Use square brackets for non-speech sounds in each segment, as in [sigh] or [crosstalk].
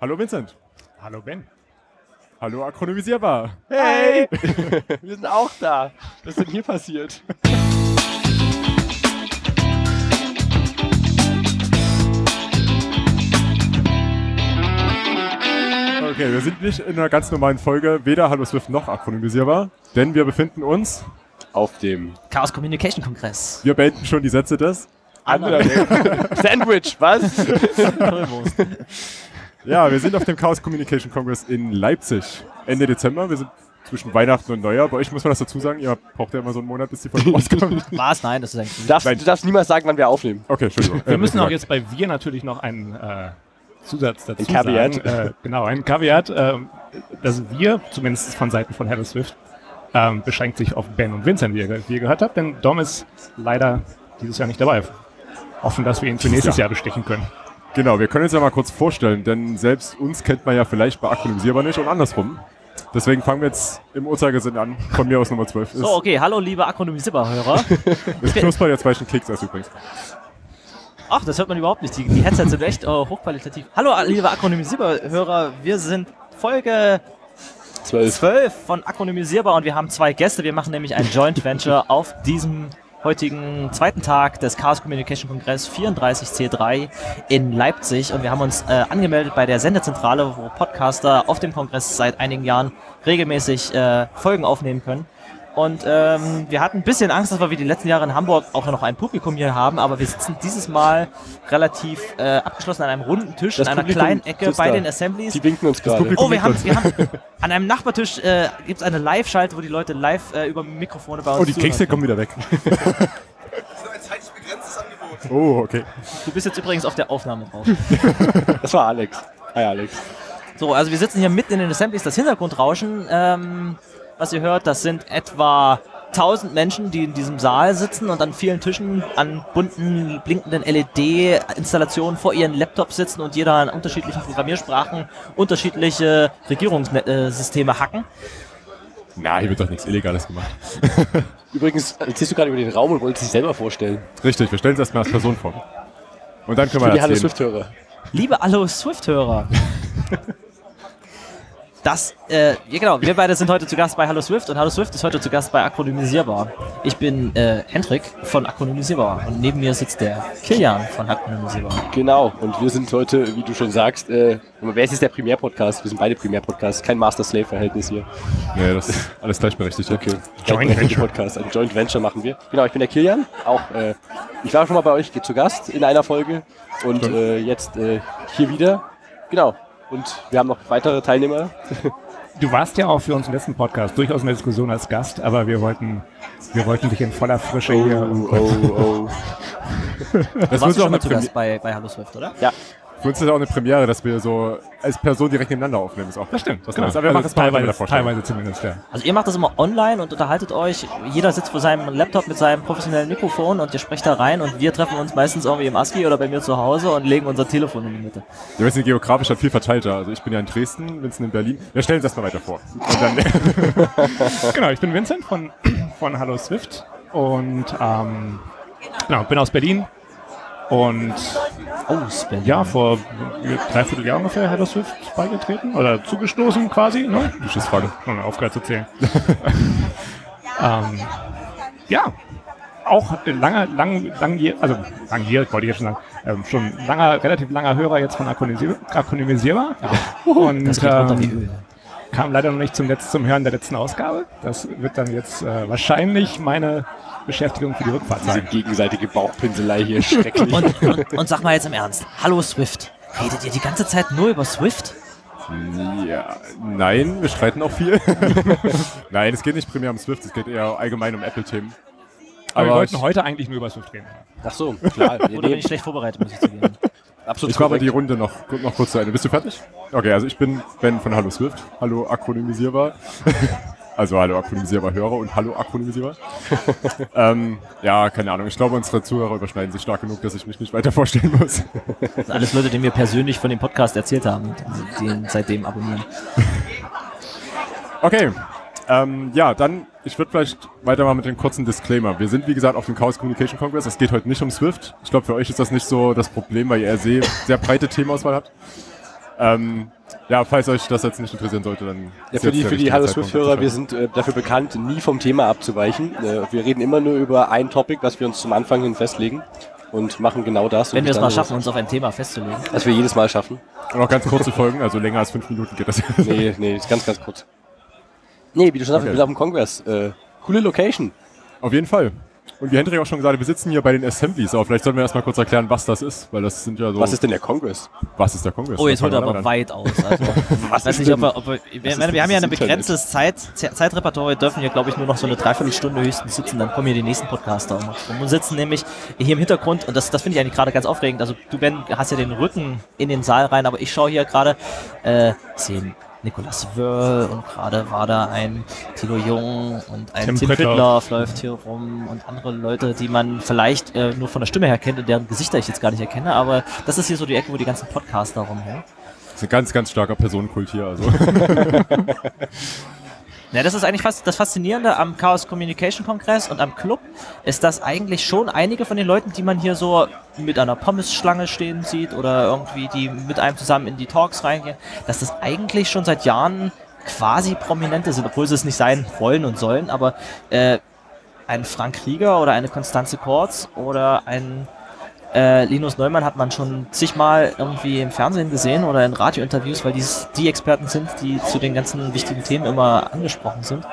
Hallo Vincent. Hallo Ben. Hallo Akronymisierbar. Hey! [laughs] Wir sind auch da. Was ist denn hier passiert? Okay, wir sind nicht in einer ganz normalen Folge, weder Hallo Swift noch akronymisierbar, denn wir befinden uns, Auf dem Chaos Communication Kongress. wir beenden schon die Sätze des. anderen [laughs] Sandwich, was? Ja, wir sind auf dem Chaos Communication Congress in Leipzig. Ende Dezember. Wir sind zwischen Weihnachten und Neujahr. Bei euch muss man das dazu sagen. Ihr braucht ja immer so einen Monat, bis die Folge [laughs] rauskommt. Was? Nein, das ist ein Du darfst, du darfst niemals sagen, wann wir aufnehmen. Okay, Entschuldigung. Wir Äh, müssen auch jetzt bei wir natürlich noch einen äh, Zusatz dazu Ein Caveat. sagen. Äh, genau, ein Caveat. ähm, dass wir, zumindest von Seiten von Hello Swift, ähm, beschränkt sich auf Ben und Vincent, wie ihr, wie ihr gehört habt, denn Dom ist leider dieses Jahr nicht dabei. Hoffen, dass wir ihn für nächstes Jahr. Jahr bestechen können. Genau, wir können uns ja mal kurz vorstellen, denn selbst uns kennt man ja vielleicht bei akronymisierbar nicht und andersrum. Deswegen fangen wir jetzt im Uhrzeigersinn an. Von mir aus Nummer 12. Ist, So, okay, hallo liebe Akronymisierbar-Hörer. ist [laughs] Knusper jetzt, einen Keks esse übrigens. Ach, das hört man überhaupt nicht. Die, die Headsets sind echt äh, hochqualitativ. Hallo liebe Akronymisierbar-Hörer, wir sind Folge Zwölf. 12 von Akronymisierbar und wir haben zwei Gäste. Wir machen nämlich ein Joint Venture auf diesem heutigen zweiten Tag des Chaos Communication Kongress 34C3 in Leipzig und wir haben uns äh, angemeldet bei der Sendezentrale, wo Podcaster auf dem Kongress seit einigen Jahren regelmäßig äh, Folgen aufnehmen können. Und ähm, wir hatten ein bisschen Angst, dass wir wie die letzten Jahre in Hamburg auch noch ein Publikum hier haben, aber wir sitzen dieses Mal relativ äh, abgeschlossen an einem runden Tisch Das in einer Publikum kleinen Ecke ist bei da. den Assemblies. Die winken uns gerade. Oh, wir haben, uns. wir haben [laughs] an einem Nachbartisch äh, gibt es eine Live-Schalte, wo die Leute live äh, über Mikrofone bei uns Oh, die zuhören Kekse kommen wieder weg. ein zeitlich begrenztes [laughs] Angebot. Oh, okay. Du bist jetzt übrigens auf der Aufnahme drauf. [laughs] Das war Alex. Hi Alex. So, also wir sitzen hier mitten in den Assemblies. Das Hintergrundrauschen, ähm, was ihr hört, das sind etwa 1000 Menschen, die in diesem Saal sitzen und an vielen Tischen an bunten, blinkenden LED-Installationen vor ihren Laptops sitzen und jeder an unterschiedlichen Programmiersprachen unterschiedliche Regierungssysteme hacken. Na, hier wird doch nichts Illegales gemacht. [laughs] Übrigens, erzählst du gerade über den Raum und wolltest dich selber vorstellen. Richtig, wir stellen uns erstmal als Person vor. Und dann können wir die Hallo erzählen. Swift-Hörer. Liebe Hallo Swift-Hörer. [laughs] Das, äh, ja genau, wir beide sind heute zu Gast bei Hallo Swift und Hallo Swift ist heute zu Gast bei Akronymisierbar. Ich bin äh, Hendrik von Akronymisierbar und neben mir sitzt der Kilian von Akronymisierbar. Genau. Und wir sind heute, wie du schon sagst, äh, wer ist jetzt der Primär-Podcast? Wir sind beide Primär-Podcasts. Kein Master-Slave-Verhältnis hier. Nee, das ist alles gleichberechtigt. Okay. Joint Venture. Podcast. Ein Joint Venture machen wir. Genau, ich bin der Kilian. Auch, äh, ich war schon mal bei euch zu Gast in einer Folge und äh, jetzt äh, hier wieder. Genau. Und wir haben noch weitere Teilnehmer. [laughs] Du warst ja auch für unseren letzten Podcast durchaus in der Diskussion als Gast, aber wir wollten, wir wollten dich in voller Frische hier. oh, oh. [laughs] Das Du wird warst auch schon mal zu Gast bei, bei Hallo Swift, oder? Ja, Für uns ist das auch eine Premiere, dass wir so als Person direkt nebeneinander aufnehmen. Ist auch Das stimmt, Das genau. Aber wir machen Also das mal teilweise, teilweise zumindest, ja. Also ihr macht das immer online und unterhaltet euch. Jeder sitzt vor seinem Laptop mit seinem professionellen Mikrofon und ihr sprecht da rein und wir treffen uns meistens irgendwie im ASCII oder bei mir zu Hause und legen unser Telefon in die Mitte. Wir sind geografisch halt viel verteilter. Also ich bin ja in Dresden, Vincent in Berlin. Wir stellen uns erstmal weiter vor. Und dann, [laughs] Genau, ich bin Vincent von, von Hallo Swift und ähm, genau, bin aus Berlin und Oh, ja, vor dreiviertel Jahr ungefähr Hello Swift beigetreten oder zugestoßen quasi, ne? die Schissfrage. Schon aufgehört zu zählen. [laughs] ähm, ja, auch lange, lang, langjährig, also langjährig wollte ich jetzt schon sagen, ähm, schon langer, relativ langer Hörer jetzt von Akronymisierbar. Akronymisierbar. [laughs] Und ähm, kam leider noch nicht zum, Letz-, zum Hören der letzten Ausgabe. Das wird dann jetzt äh, wahrscheinlich meine Beschäftigung für die Rückfahrt diese sein. gegenseitige Bauchpinselei hier schrecklich. Und, und, und sag mal jetzt im Ernst, hallo Swift. Redet ihr die ganze Zeit nur über Swift? Ja, nein, wir streiten auch viel. [laughs] nein, es geht nicht primär um Swift, es geht eher allgemein um Apple-Themen. Aber wir Aber wollten heute eigentlich nur über Swift reden. Ach so, klar. Oder bin ich schlecht vorbereitet, muss ich zugeben. absolut ich korrekt. die Runde noch, noch kurz zu Ende. Bist du fertig? Okay, also ich bin Ben von Hallo Swift. Hallo Akronymisierbar. [laughs] Also hallo akronymisierbar Hörer und hallo akronymisierbar. [laughs] ähm, ja, keine Ahnung. Ich glaube, unsere Zuhörer überschneiden sich stark genug, dass ich mich nicht weiter vorstellen muss. Das sind alles Leute, die mir persönlich von dem Podcast erzählt haben, die ihn seitdem abonnieren. Okay. Ähm, ja, dann, ich würde vielleicht weitermachen mit dem kurzen Disclaimer. Wir sind, wie gesagt, auf dem Chaos Communication Congress. Es geht heute nicht um Swift. Ich glaube, für euch ist das nicht so das Problem, weil ihr sehr, sehr breite Themauswahl habt. Ähm, ja, falls euch das jetzt nicht interessieren sollte, dann. Ja, für die, für die Hallo Swift-Hörer, wir sind äh, dafür bekannt, nie vom Thema abzuweichen. Äh, wir reden immer nur über ein Topic, was wir uns zum Anfang hin festlegen und machen genau das. Wenn und wir es mal schaffen, uns auf ein Thema festzulegen. Was wir jedes Mal schaffen. Und auch ganz kurze Folgen, also länger als fünf Minuten geht das. [laughs] Nee, nee, ist ganz, ganz kurz. Nee, wie du schon sagst, Okay. wir sind auf dem Kongress. Äh, coole Location. Auf jeden Fall. Und wie Hendrik auch schon gesagt hat, wir sitzen hier bei den Assemblies, aber vielleicht sollten wir erstmal kurz erklären, was das ist, weil das sind ja so. Was ist denn der Kongress? was ist der Kongress? Oh, jetzt holt er aber damit weit aus. Also, [laughs] ich weiß ist nicht, ob wir, ob wir, wir, ist wir, haben ja ein begrenztes Zeit, Ze- Zeitrepertoire. Wir dürfen hier, glaube ich, nur noch so eine Dreiviertelstunde höchstens sitzen. Dann kommen hier die nächsten Podcaster um und sitzen nämlich hier im Hintergrund. Und das, das finde ich eigentlich gerade ganz aufregend. Also, du, Ben, hast ja den Rücken in den Saal rein, aber ich schaue hier gerade, äh, sehen Nicolas Wörl und gerade war da ein Thilo Jung und ein Tim Tim. Prittloff läuft hier rum und andere Leute, die man vielleicht äh, nur von der Stimme her kennt und deren Gesichter ich jetzt gar nicht erkenne. Aber das ist hier so die Ecke, wo die ganzen Podcaster rumhängen. Das ist ein ganz, ganz starker Personenkult hier. Also. [laughs] [laughs] Ja, das ist eigentlich fast das Faszinierende am Chaos Communication Kongress und am Club, ist, dass eigentlich schon einige von den Leuten, die man hier so mit einer Pommesschlange stehen sieht oder irgendwie die mit einem zusammen in die Talks reingehen, dass das eigentlich schon seit Jahren quasi Prominente sind, obwohl sie es nicht sein wollen und sollen, aber äh, ein Frank Krieger oder eine Konstanze Kortz oder ein äh, Linus Neumann hat man schon zigmal irgendwie im Fernsehen gesehen oder in Radiointerviews, weil dies die Experten sind, die zu den ganzen wichtigen Themen immer angesprochen sind.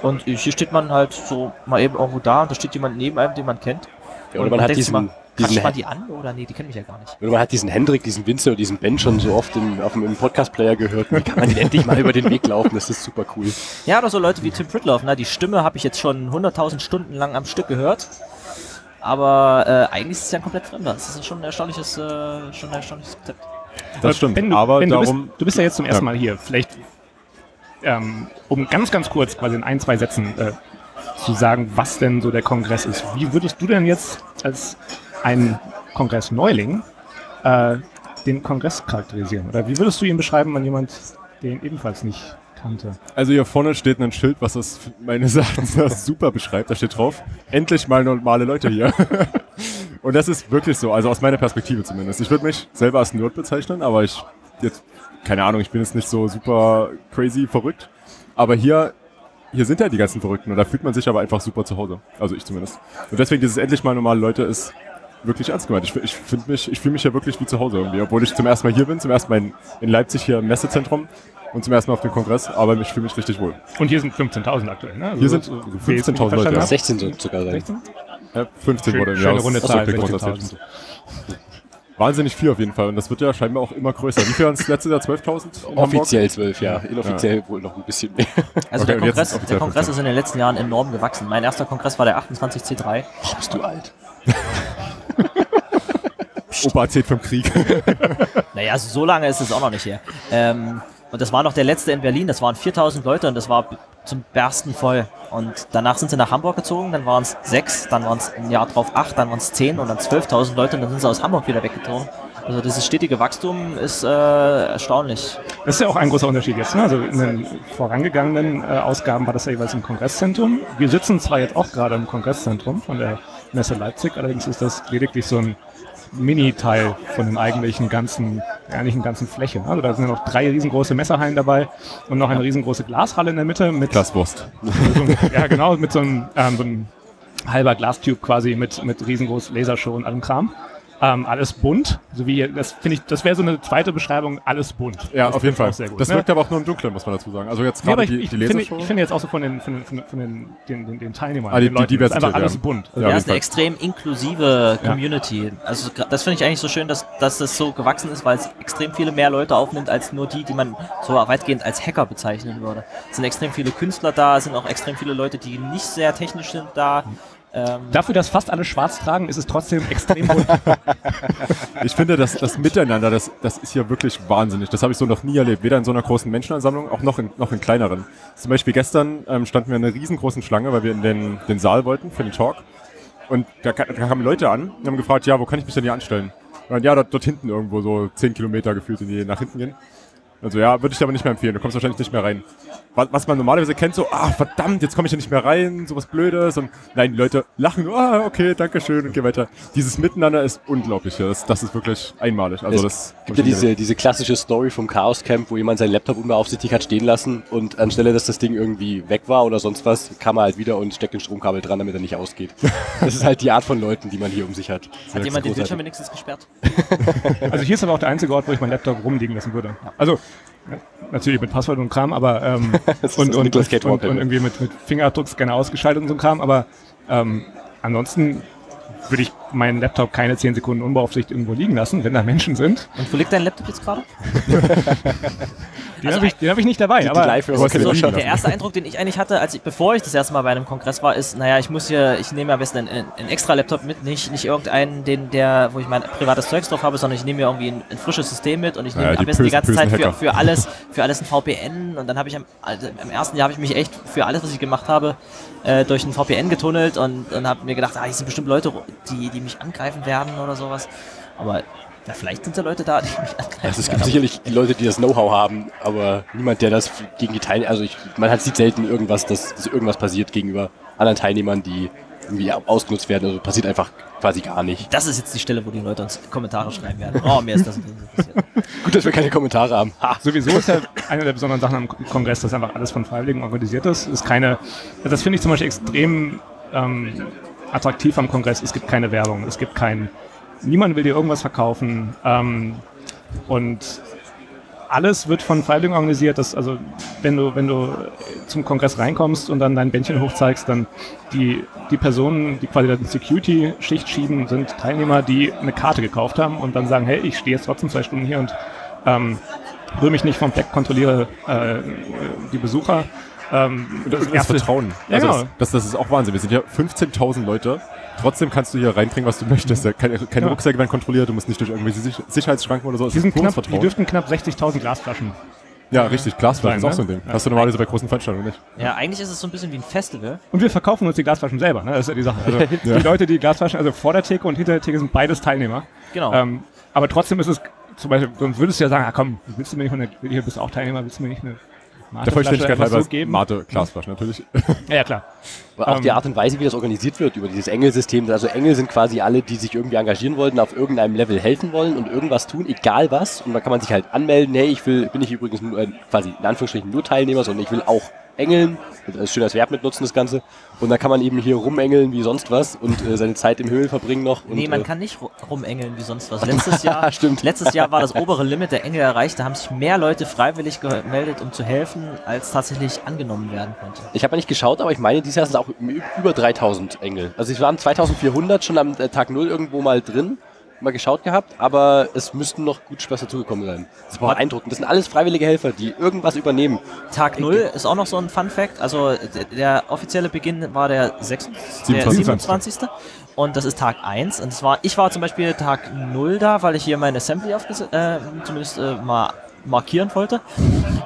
Und hier steht man halt so mal eben irgendwo da und da steht jemand neben einem, den man kennt. Ja, oder man hat denkt sich diesen, mal, diesen, man die an oder nee, die kennen mich ja gar nicht. oder man hat diesen Hendrik, diesen Winzer diesen Ben schon so oft im, auf dem, im Podcast-Player gehört. Wie kann man den endlich mal über den Weg laufen? Das ist super cool. Ja, oder so Leute wie Tim Pritloff, ne? die Stimme habe ich jetzt schon 100.000 Stunden lang am Stück gehört. Aber äh, eigentlich ist es ja ein komplett Fremder. Das ist schon ein erstaunliches, äh, schon ein erstaunliches Konzept. Das stimmt. Ben, du, aber ben, du, darum. bist, du bist ja jetzt zum ersten Ja. Mal hier. Vielleicht, ähm, um ganz, ganz kurz quasi in ein, zwei Sätzen äh, zu sagen, was denn so der Kongress ist. Wie würdest du denn jetzt als ein Kongress-Neuling äh, den Kongress charakterisieren? Oder wie würdest du ihn beschreiben, wenn jemand den ebenfalls nicht kannte? Also hier vorne steht ein Schild, was das meines Erachtens super beschreibt. Da steht drauf, endlich mal normale Leute hier. [laughs] Und das ist wirklich so, also aus meiner Perspektive zumindest. Ich würde mich selber als Nerd bezeichnen, aber ich jetzt, keine Ahnung, ich bin jetzt nicht so super crazy verrückt. Aber hier, hier sind ja die ganzen Verrückten und da fühlt man sich aber einfach super zu Hause. Also ich zumindest. Und deswegen dieses endlich mal normale Leute ist wirklich ernst gemeint. Ich, ich finde mich, ich fühle mich ja wirklich wie zu Hause irgendwie, obwohl ich zum ersten Mal hier bin, zum ersten Mal in, in Leipzig hier im Messezentrum und zum ersten Mal auf dem Kongress, aber ich fühle mich richtig wohl. Und hier sind 15.000 aktuell, ne? Also Hier sind so- 15.000 wie ich es Leute, ja. habe. 16 soll es sogar sein. 16? Ja, 15 wurde im Schöne Jahr runde Zahl, Ausblick 16.000. erzählt. Wahnsinnig viel auf jeden Fall und das wird ja scheinbar auch immer größer. Wie viel waren es letztes Jahr? 12.000? in Hamburg? Offiziell 12, ja. Inoffiziell wohl noch ein bisschen mehr. Also Okay, der Kongress, der Kongress 15. ist in den letzten Jahren enorm gewachsen. Mein erster Kongress war der 28C3. Oh, bist du alt. [laughs] Opa erzählt vom Krieg. [laughs] Naja, so lange ist es auch noch nicht her. Ähm, und das war noch der letzte in Berlin. Das waren 4000 Leute und das war zum Bersten voll. Und danach sind sie nach Hamburg gezogen. Dann waren es sechs, dann waren es ein Jahr drauf acht, dann waren es zehn und dann 12.000 Leute und dann sind sie aus Hamburg wieder weggezogen. Also dieses stetige Wachstum ist äh, erstaunlich. Das ist ja auch ein großer Unterschied jetzt. Ne? Also in den vorangegangenen äh, Ausgaben war das ja jeweils im Kongresszentrum. Wir sitzen zwar jetzt auch gerade im Kongresszentrum von der Messe Leipzig, allerdings ist das lediglich so ein Mini-Teil von dem eigentlichen ganzen, der eigentlichen ganzen Fläche. Also da sind ja noch drei riesengroße Messerhallen dabei und noch eine riesengroße Glashalle in der Mitte mit Glaswurst. so [laughs] einem, ja genau, mit so einem, ähm, so einem halber Glastube quasi mit, mit riesengroß Lasershow und allem Kram. Ähm, alles bunt, so wie das finde ich, das wäre so eine zweite Beschreibung, alles bunt. Ja, das auf jeden Fall. Sehr gut, das ne? wirkt aber auch nur im Dunkeln, muss man dazu sagen. Also jetzt Ja, gerade ich, die, ich, die finde, Lasershow. ich finde jetzt auch so von den, von den, von den, den, den, den, Teilnehmern, Ah, die- den die Leuten, das ist einfach alles ja. bunt. Also Ja, Ja, ist eine extrem inklusive Ja. Community. Also gra- das finde ich eigentlich so schön, dass, dass das so gewachsen ist, weil es extrem viele mehr Leute aufnimmt als nur die, die man so weitgehend als Hacker bezeichnen würde. Es sind extrem viele Künstler da, es sind auch extrem viele Leute, die nicht sehr technisch sind da. Ähm, Dafür, dass fast alle schwarz tragen, ist es trotzdem extrem bunt. [laughs] Ich finde, das, das Miteinander, das, das ist hier wirklich wahnsinnig. Das habe ich so noch nie erlebt. Weder in so einer großen Menschenansammlung, auch noch in, noch in kleineren. Zum Beispiel gestern ähm, standen wir in einer riesengroßen Schlange, weil wir in den, den Saal wollten für den Talk. Und da, da kamen Leute an und haben gefragt, ja, wo kann ich mich denn hier anstellen? Und dann, ja, dort, dort hinten irgendwo, so 10 Kilometer gefühlt in die, nach hinten gehen. Also ja, würde ich dir aber nicht mehr empfehlen. Du kommst wahrscheinlich nicht mehr rein. Was, was man normalerweise kennt, so, ah, verdammt, jetzt komme ich ja nicht mehr rein, sowas Blödes. Und nein, die Leute lachen, ah, okay, danke schön und geh weiter. Dieses Miteinander ist unglaublich. Ja. Das, das ist wirklich einmalig. Also das Es gibt ja diese, diese klassische Story vom Chaos Camp, wo jemand seinen Laptop unbeaufsichtigt hat stehen lassen und anstelle, dass das Ding irgendwie weg war oder sonst was, kam er halt wieder und steckt den Stromkabel dran, damit er nicht ausgeht. [laughs] Das ist halt die Art von Leuten, die man hier um sich hat. Das Hat jemand den. Bildschirm wenigstens gesperrt? [laughs] Also hier ist aber auch der einzige Ort, wo ich meinen Laptop rumliegen lassen würde. Also natürlich mit Passwort und Kram, aber ähm, [laughs] und, und, und, und, irgendwie mit, mit Fingerabdruckscanner ausgeschaltet und so ein Kram, aber ähm, ansonsten würde ich meinen Laptop keine 10 Sekunden unbeaufsichtigt irgendwo liegen lassen, wenn da Menschen sind. Und wo liegt dein Laptop jetzt gerade? [laughs] Den Also habe ich, den hab ich nicht dabei, Die, die aber den das liegen schon. Der erste Eindruck, den ich eigentlich hatte, als ich, bevor ich das erste Mal bei einem Kongress war, ist, naja, ich muss hier, ich nehme am besten einen, einen extra Laptop mit, nicht, nicht irgendeinen, den, der, wo ich mein privates Zeugs drauf habe, sondern ich nehme mir irgendwie ein, ein frisches System mit und ich nehme Ja, die am besten die ganze Zeit für, für alles, für alles ein VPN und dann habe ich am, also im ersten Jahr habe ich mich echt für alles, was ich gemacht habe, äh, durch ein VPN getunnelt und, und habe mir gedacht, ah, hier sind bestimmt Leute, die, die mich angreifen werden oder sowas. Aber ja, vielleicht sind da Leute da, die mich angreifen Also es werden. gibt sicherlich die Leute, die das Know-how haben, aber niemand, der das gegen die Teilnehmer, also ich, man hat sieht selten irgendwas, dass, dass irgendwas passiert gegenüber anderen Teilnehmern, die irgendwie ausgenutzt werden. Also passiert einfach quasi gar nicht. Das ist jetzt die Stelle, wo die Leute uns Kommentare schreiben werden. Oh, mir ist das passiert. [laughs] Gut, dass wir keine Kommentare haben. Ha. Sowieso ist ja eine der besonderen Sachen am Kongress, dass einfach alles von Freiwilligen organisiert ist. ist keine, das finde ich zum Beispiel extrem ähm, attraktiv am Kongress. Es gibt keine Werbung, es gibt kein, niemand will dir irgendwas verkaufen ähm, und alles wird von Freiwilligen organisiert. Das, also wenn du, wenn du zum Kongress reinkommst und dann dein Bändchen hochzeigst, dann die, die Personen, die quasi die Security-Schicht schieben, sind Teilnehmer, die eine Karte gekauft haben und dann sagen, hey, ich stehe jetzt trotzdem zwei Stunden hier und ähm, rühre mich nicht vom Fleck, kontrolliere äh, die Besucher. Ähm, Das ist erste- Vertrauen. Ja, also genau. das, das, das ist auch Wahnsinn. Wir sind ja 15.000 Leute. Trotzdem kannst du hier reinbringen, was du möchtest. Keine, keine Ja. Rucksäcke werden kontrolliert. Du musst nicht durch irgendwelche Sich Sicherheitsschranken oder so. Die, sind knapp, die dürften knapp 60.000 Glasflaschen. Ja, richtig. Glasflaschen ist auch so ne? ein Ding. Ja. Hast du normalerweise bei großen Veranstaltungen nicht. Ja, eigentlich ist es so ein bisschen wie ein Festival. Und wir verkaufen uns die Glasflaschen selber. Ne? Das ist ja die Sache. Also [laughs] die Leute, die Glasflaschen, also vor der Theke und hinter der Theke sind beides Teilnehmer. Genau. Ähm, aber trotzdem ist es, zum Beispiel, sonst würdest du ja sagen, ah, komm, willst du mir nicht eine, hier bist du auch Teilnehmer, willst du mir nicht eine Der Mateflasche Vollständigkeit halber so geben? Mate, Glasflaschen natürlich. Ja, ja, klar. Aber auch Ähm, die Art und Weise, wie das organisiert wird, über dieses Engelsystem. Also Engel sind quasi alle, die sich irgendwie engagieren wollten, auf irgendeinem Level helfen wollen und irgendwas tun, egal was. Und dann kann man sich halt anmelden, hey, ich will, bin ich übrigens nur, äh, quasi in Anführungsstrichen nur Teilnehmer, sondern ich will auch Engeln. Das ist schön als Verb mitnutzen, das Ganze. Und dann kann man eben hier rumengeln wie sonst was und äh, seine Zeit im Himmel verbringen noch. Und, nee, man äh, kann nicht ru- rumengeln wie sonst was. Letztes Jahr, [laughs] Stimmt. letztes Jahr war das obere Limit der Engel erreicht. Da haben sich mehr Leute freiwillig gemeldet, um zu helfen, als tatsächlich angenommen werden konnte. Ich habe ja nicht geschaut, aber ich meine, dieses Jahr sind auch ü- über 3000 Engel. Also es waren 2400 schon am äh, Tag 0 irgendwo mal drin, mal geschaut gehabt, aber es müssten noch gut was dazugekommen sein. Das war beeindruckend. Das sind alles freiwillige Helfer, die irgendwas übernehmen. Tag 0 ist auch noch so ein Fun Fact. Also der, der offizielle Beginn war der, 6, der 27.. 27. Und das ist Tag 1. Und es war, ich war zum Beispiel Tag 0 da, weil ich hier mein Assembly aufges äh, zumindest äh, mal markieren wollte.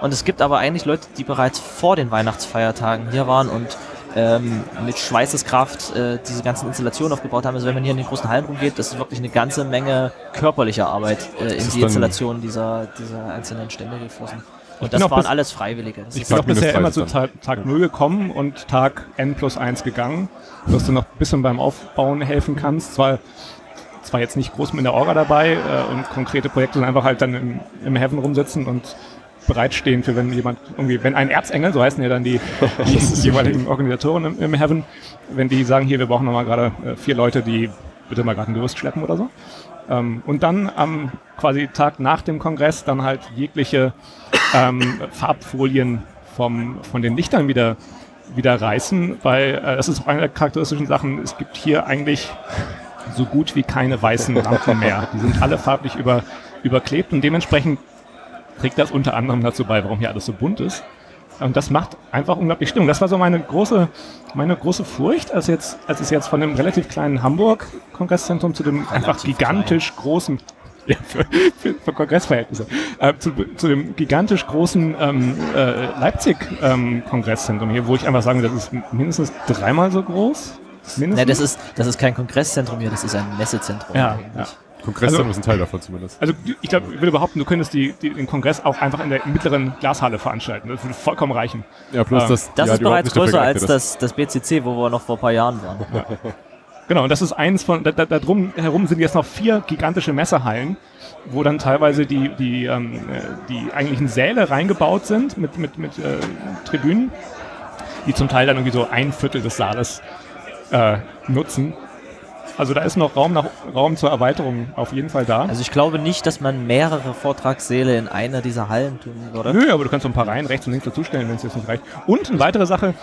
Und es gibt aber eigentlich Leute, die bereits vor den Weihnachtsfeiertagen hier waren und ähm, mit Schweißeskraft äh, diese ganzen Installationen aufgebaut haben. Also wenn man hier in den großen Hallen rumgeht, das ist wirklich eine ganze Menge körperlicher Arbeit äh, in die Installation dieser, dieser einzelnen Stände geflossen. Und das waren bis- alles Freiwillige. Das Ich bin auch bisher immer zu 30 Tag, Tag 0 gekommen und Tag N plus 1 gegangen, dass du noch ein bisschen beim Aufbauen helfen kannst. Zwar, zwar jetzt nicht groß mit der Orga dabei äh, und konkrete Projekte, sondern einfach halt dann im, im Heaven rumsitzen und bereitstehen für wenn jemand irgendwie, wenn ein Erzengel, so heißen ja dann die, die [laughs] jeweiligen Organisatoren im, im Heaven, wenn die sagen, hier, wir brauchen nochmal gerade äh, vier Leute, die bitte mal gerade ein Gerüst schleppen oder so. Ähm, und dann am quasi Tag nach dem Kongress dann halt jegliche ähm, Farbfolien vom, von den Lichtern wieder, wieder reißen, weil äh, das ist auch eine der charakteristischen Sachen. Es gibt hier eigentlich so gut wie keine weißen Lampen mehr. Die sind alle farblich über, überklebt und dementsprechend trägt das unter anderem dazu bei, warum hier alles so bunt ist. Und das macht einfach unglaublich Stimmung. Das war so meine große, meine große Furcht, als, jetzt, als es jetzt von dem relativ kleinen Hamburg-Kongresszentrum zu dem einfach gigantisch großen, [laughs] ja, für, für, für Kongressverhältnisse, äh, zu, zu dem gigantisch großen ähm, äh, Leipzig-Kongresszentrum hier, wo ich einfach sagen, das ist mindestens dreimal so groß. Mindestens. Ne, das ist, das ist kein Kongresszentrum hier, das ist ein Messezentrum. Ja, eigentlich. ja. Kongresszentrum Also- ist ein Teil davon zumindest. Also ich glaube, ich würde behaupten, du könntest die, die, den Kongress auch einfach in der mittleren Glashalle veranstalten. Das würde vollkommen reichen. Ja, bloß ähm, das, Das ja, ist bereits größer als das, das BCC, wo wir noch vor ein paar Jahren waren. Genau, und das ist eins von, da, da, da drum herum sind jetzt noch vier gigantische Messehallen, wo dann teilweise die, die, ähm, äh, die eigentlichen Säle reingebaut sind mit, mit, mit äh, Tribünen, die zum Teil dann irgendwie so ein Viertel des Saales äh, nutzen. Also da ist noch Raum, nach, Raum zur Erweiterung auf jeden Fall da. Also ich glaube nicht, dass man mehrere Vortragssäle in einer dieser Hallen tun würde. Nö, aber du kannst so ein paar Reihen rechts und links dazustellen, wenn es jetzt nicht reicht. Und eine weitere Sache,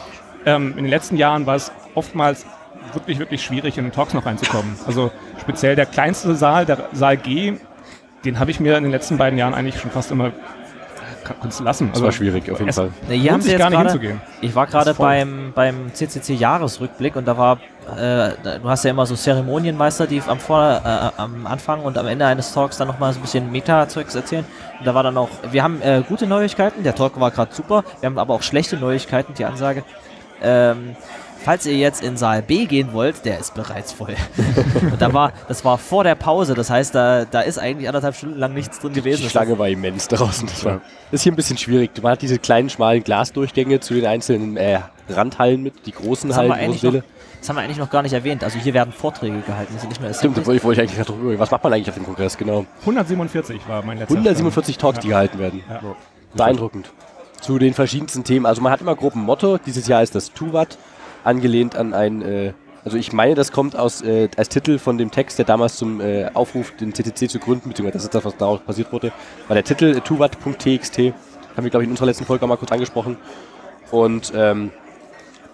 ähm, in den letzten Jahren war es oftmals wirklich, wirklich schwierig, in den Talks noch reinzukommen. Also speziell der kleinste Saal, der Saal G, den habe ich mir in den letzten beiden Jahren eigentlich schon fast immer kann- kannst du lassen. Das war schwierig, auf jeden es Fall. Ne, hier haben sie gar nicht gerade, hinzugehen. ich war gerade beim, beim CCC-Jahresrückblick und da war, äh, du hast ja immer so Zeremonienmeister, die am, Vor äh, am Anfang und am Ende eines Talks dann nochmal so ein bisschen Meta-Zeugs erzählen. Und da war dann auch, wir haben äh, gute Neuigkeiten, der Talk war gerade super, wir haben aber auch schlechte Neuigkeiten, die Ansage. Ähm, Falls ihr jetzt in Saal B gehen wollt, der ist bereits voll. [laughs] und da war, das war vor der Pause, das heißt, da, da ist eigentlich anderthalb Stunden lang nichts drin gewesen. Die Schlange war immens draußen. Das, war, ist hier ein bisschen schwierig. Man hat diese kleinen, schmalen Glasdurchgänge zu den einzelnen äh, Randhallen mit, die großen Das Hallen, noch, Säle. Das haben wir eigentlich noch gar nicht erwähnt. Also hier werden Vorträge gehalten, das sind nicht nur Stimmt, da Assemblies. wollte ich, wollte ich eigentlich gerade drüber. Was macht man eigentlich auf dem Kongress? Genau. 147 war mein letzter 147 Talks, die Ja. gehalten werden. Ja. Beeindruckend. Zu den verschiedensten Themen. Also man hat immer grob ein Motto. Dieses Jahr ist das Tuvat, angelehnt an ein, äh, also ich meine, das kommt aus äh, als Titel von dem Text, der damals zum äh, Aufruf, den CCC zu gründen, beziehungsweise das ist das, was daraus passiert wurde, war der Titel äh, tuvat.txt. Haben wir, glaube ich, in unserer letzten Folge auch mal kurz angesprochen. Und ähm,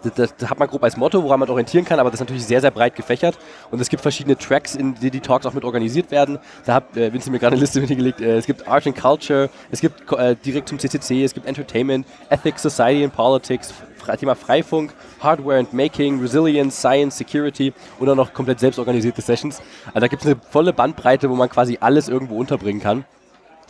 das, das, hat man grob als Motto, woran man orientieren kann, aber das ist natürlich sehr, sehr breit gefächert. Und es gibt verschiedene Tracks, in denen die Talks auch mit organisiert werden. Da hat äh, Vincent mir gerade eine Liste mitgelegt. Äh, es gibt Art and Culture, es gibt äh, direkt zum CCC, es gibt Entertainment, Ethics, Society and Politics, Thema Freifunk, Hardware and Making, Resilience, Science, Security und auch noch komplett selbstorganisierte Sessions. Also da gibt es eine volle Bandbreite, wo man quasi alles irgendwo unterbringen kann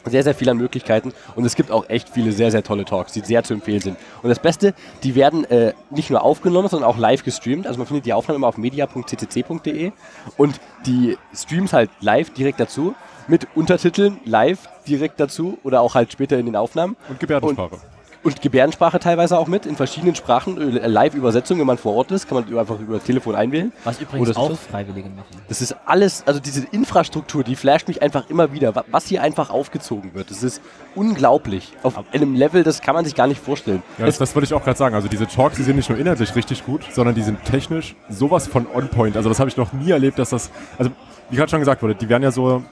sehr, sehr viel an Möglichkeiten und es gibt auch echt viele sehr, sehr tolle Talks, die sehr zu empfehlen sind. Und das Beste, die werden äh, nicht nur aufgenommen, sondern auch live gestreamt. Also man findet die Aufnahmen immer auf media.ccc.de und die Streams halt live direkt dazu mit Untertiteln live direkt dazu oder auch halt später in den Aufnahmen. Und Gebärdensprache. Und Gebärdensprache teilweise auch mit, in verschiedenen Sprachen, äh, Live-Übersetzung, wenn man vor Ort ist, kann man einfach über Telefon einwählen. Was übrigens Oder auch Freiwillige machen. Das ist alles, also diese Infrastruktur, die flasht mich einfach immer wieder, wa- was hier einfach aufgezogen wird. Das ist unglaublich. Auf einem Level, das kann man sich gar nicht vorstellen. Ja, das, das wollte ich auch gerade sagen. Also diese Talks, die sind nicht nur inhaltlich richtig gut, sondern die sind technisch sowas von on point. Also das habe ich noch nie erlebt, dass das, also wie gerade schon gesagt wurde, die werden ja so,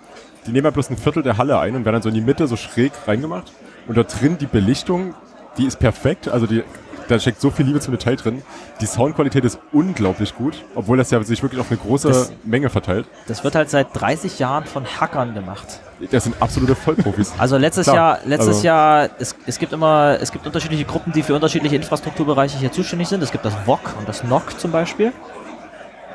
die nehmen ja bloß ein Viertel der Halle ein und werden dann so in die Mitte so schräg reingemacht. Und da drin die Belichtung, die ist perfekt. Also die, da steckt so viel Liebe zum Detail drin. Die Soundqualität ist unglaublich gut, obwohl das ja sich wirklich auf eine große Das- Menge verteilt. Das wird halt seit 30 Jahren von Hackern gemacht. Das sind absolute Vollprofis. [laughs] Also letztes Klar, Jahr, letztes also- Jahr, es, es gibt immer, es gibt unterschiedliche Gruppen, die für unterschiedliche Infrastrukturbereiche hier zuständig sind. Es gibt das VOC und das NOC zum Beispiel.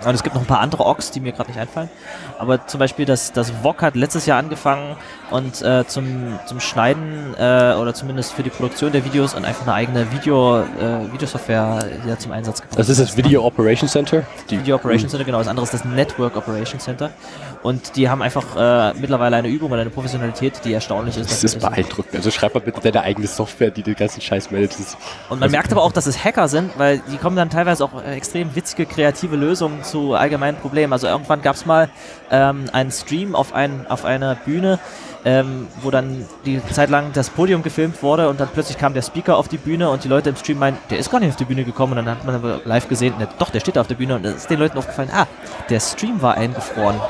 Und es gibt noch ein paar andere Ox, die mir gerade nicht einfallen. Aber zum Beispiel das, das VOC hat letztes Jahr angefangen und äh, zum, zum Schneiden äh, oder zumindest für die Produktion der Videos und einfach eine eigene Video, äh, Videosoftware hier zum Einsatz gebracht. Das ist das Video Operation Center. Die Video Operations Center, genau. Das andere ist das Network Operations Center. Und die haben einfach äh, mittlerweile eine Übung und eine Professionalität, die erstaunlich ist. Das ist beeindruckend. Also schreib mal bitte deine eigene Software, die den ganzen Scheiß meldet. Und man merkt aber auch, dass es Hacker sind, weil die kommen dann teilweise auch äh, extrem witzige, kreative Lösungen zu allgemeinen Problemen. Also irgendwann gab es mal ähm, einen Stream auf, ein, auf einer Bühne, ähm, wo dann die Zeit lang das Podium gefilmt wurde und dann plötzlich kam der Speaker auf die Bühne und die Leute im Stream meinten, der ist gar nicht auf die Bühne gekommen und dann hat man aber live gesehen, ne, doch, der steht da auf der Bühne und es ist den Leuten aufgefallen, ah, der Stream war eingefroren.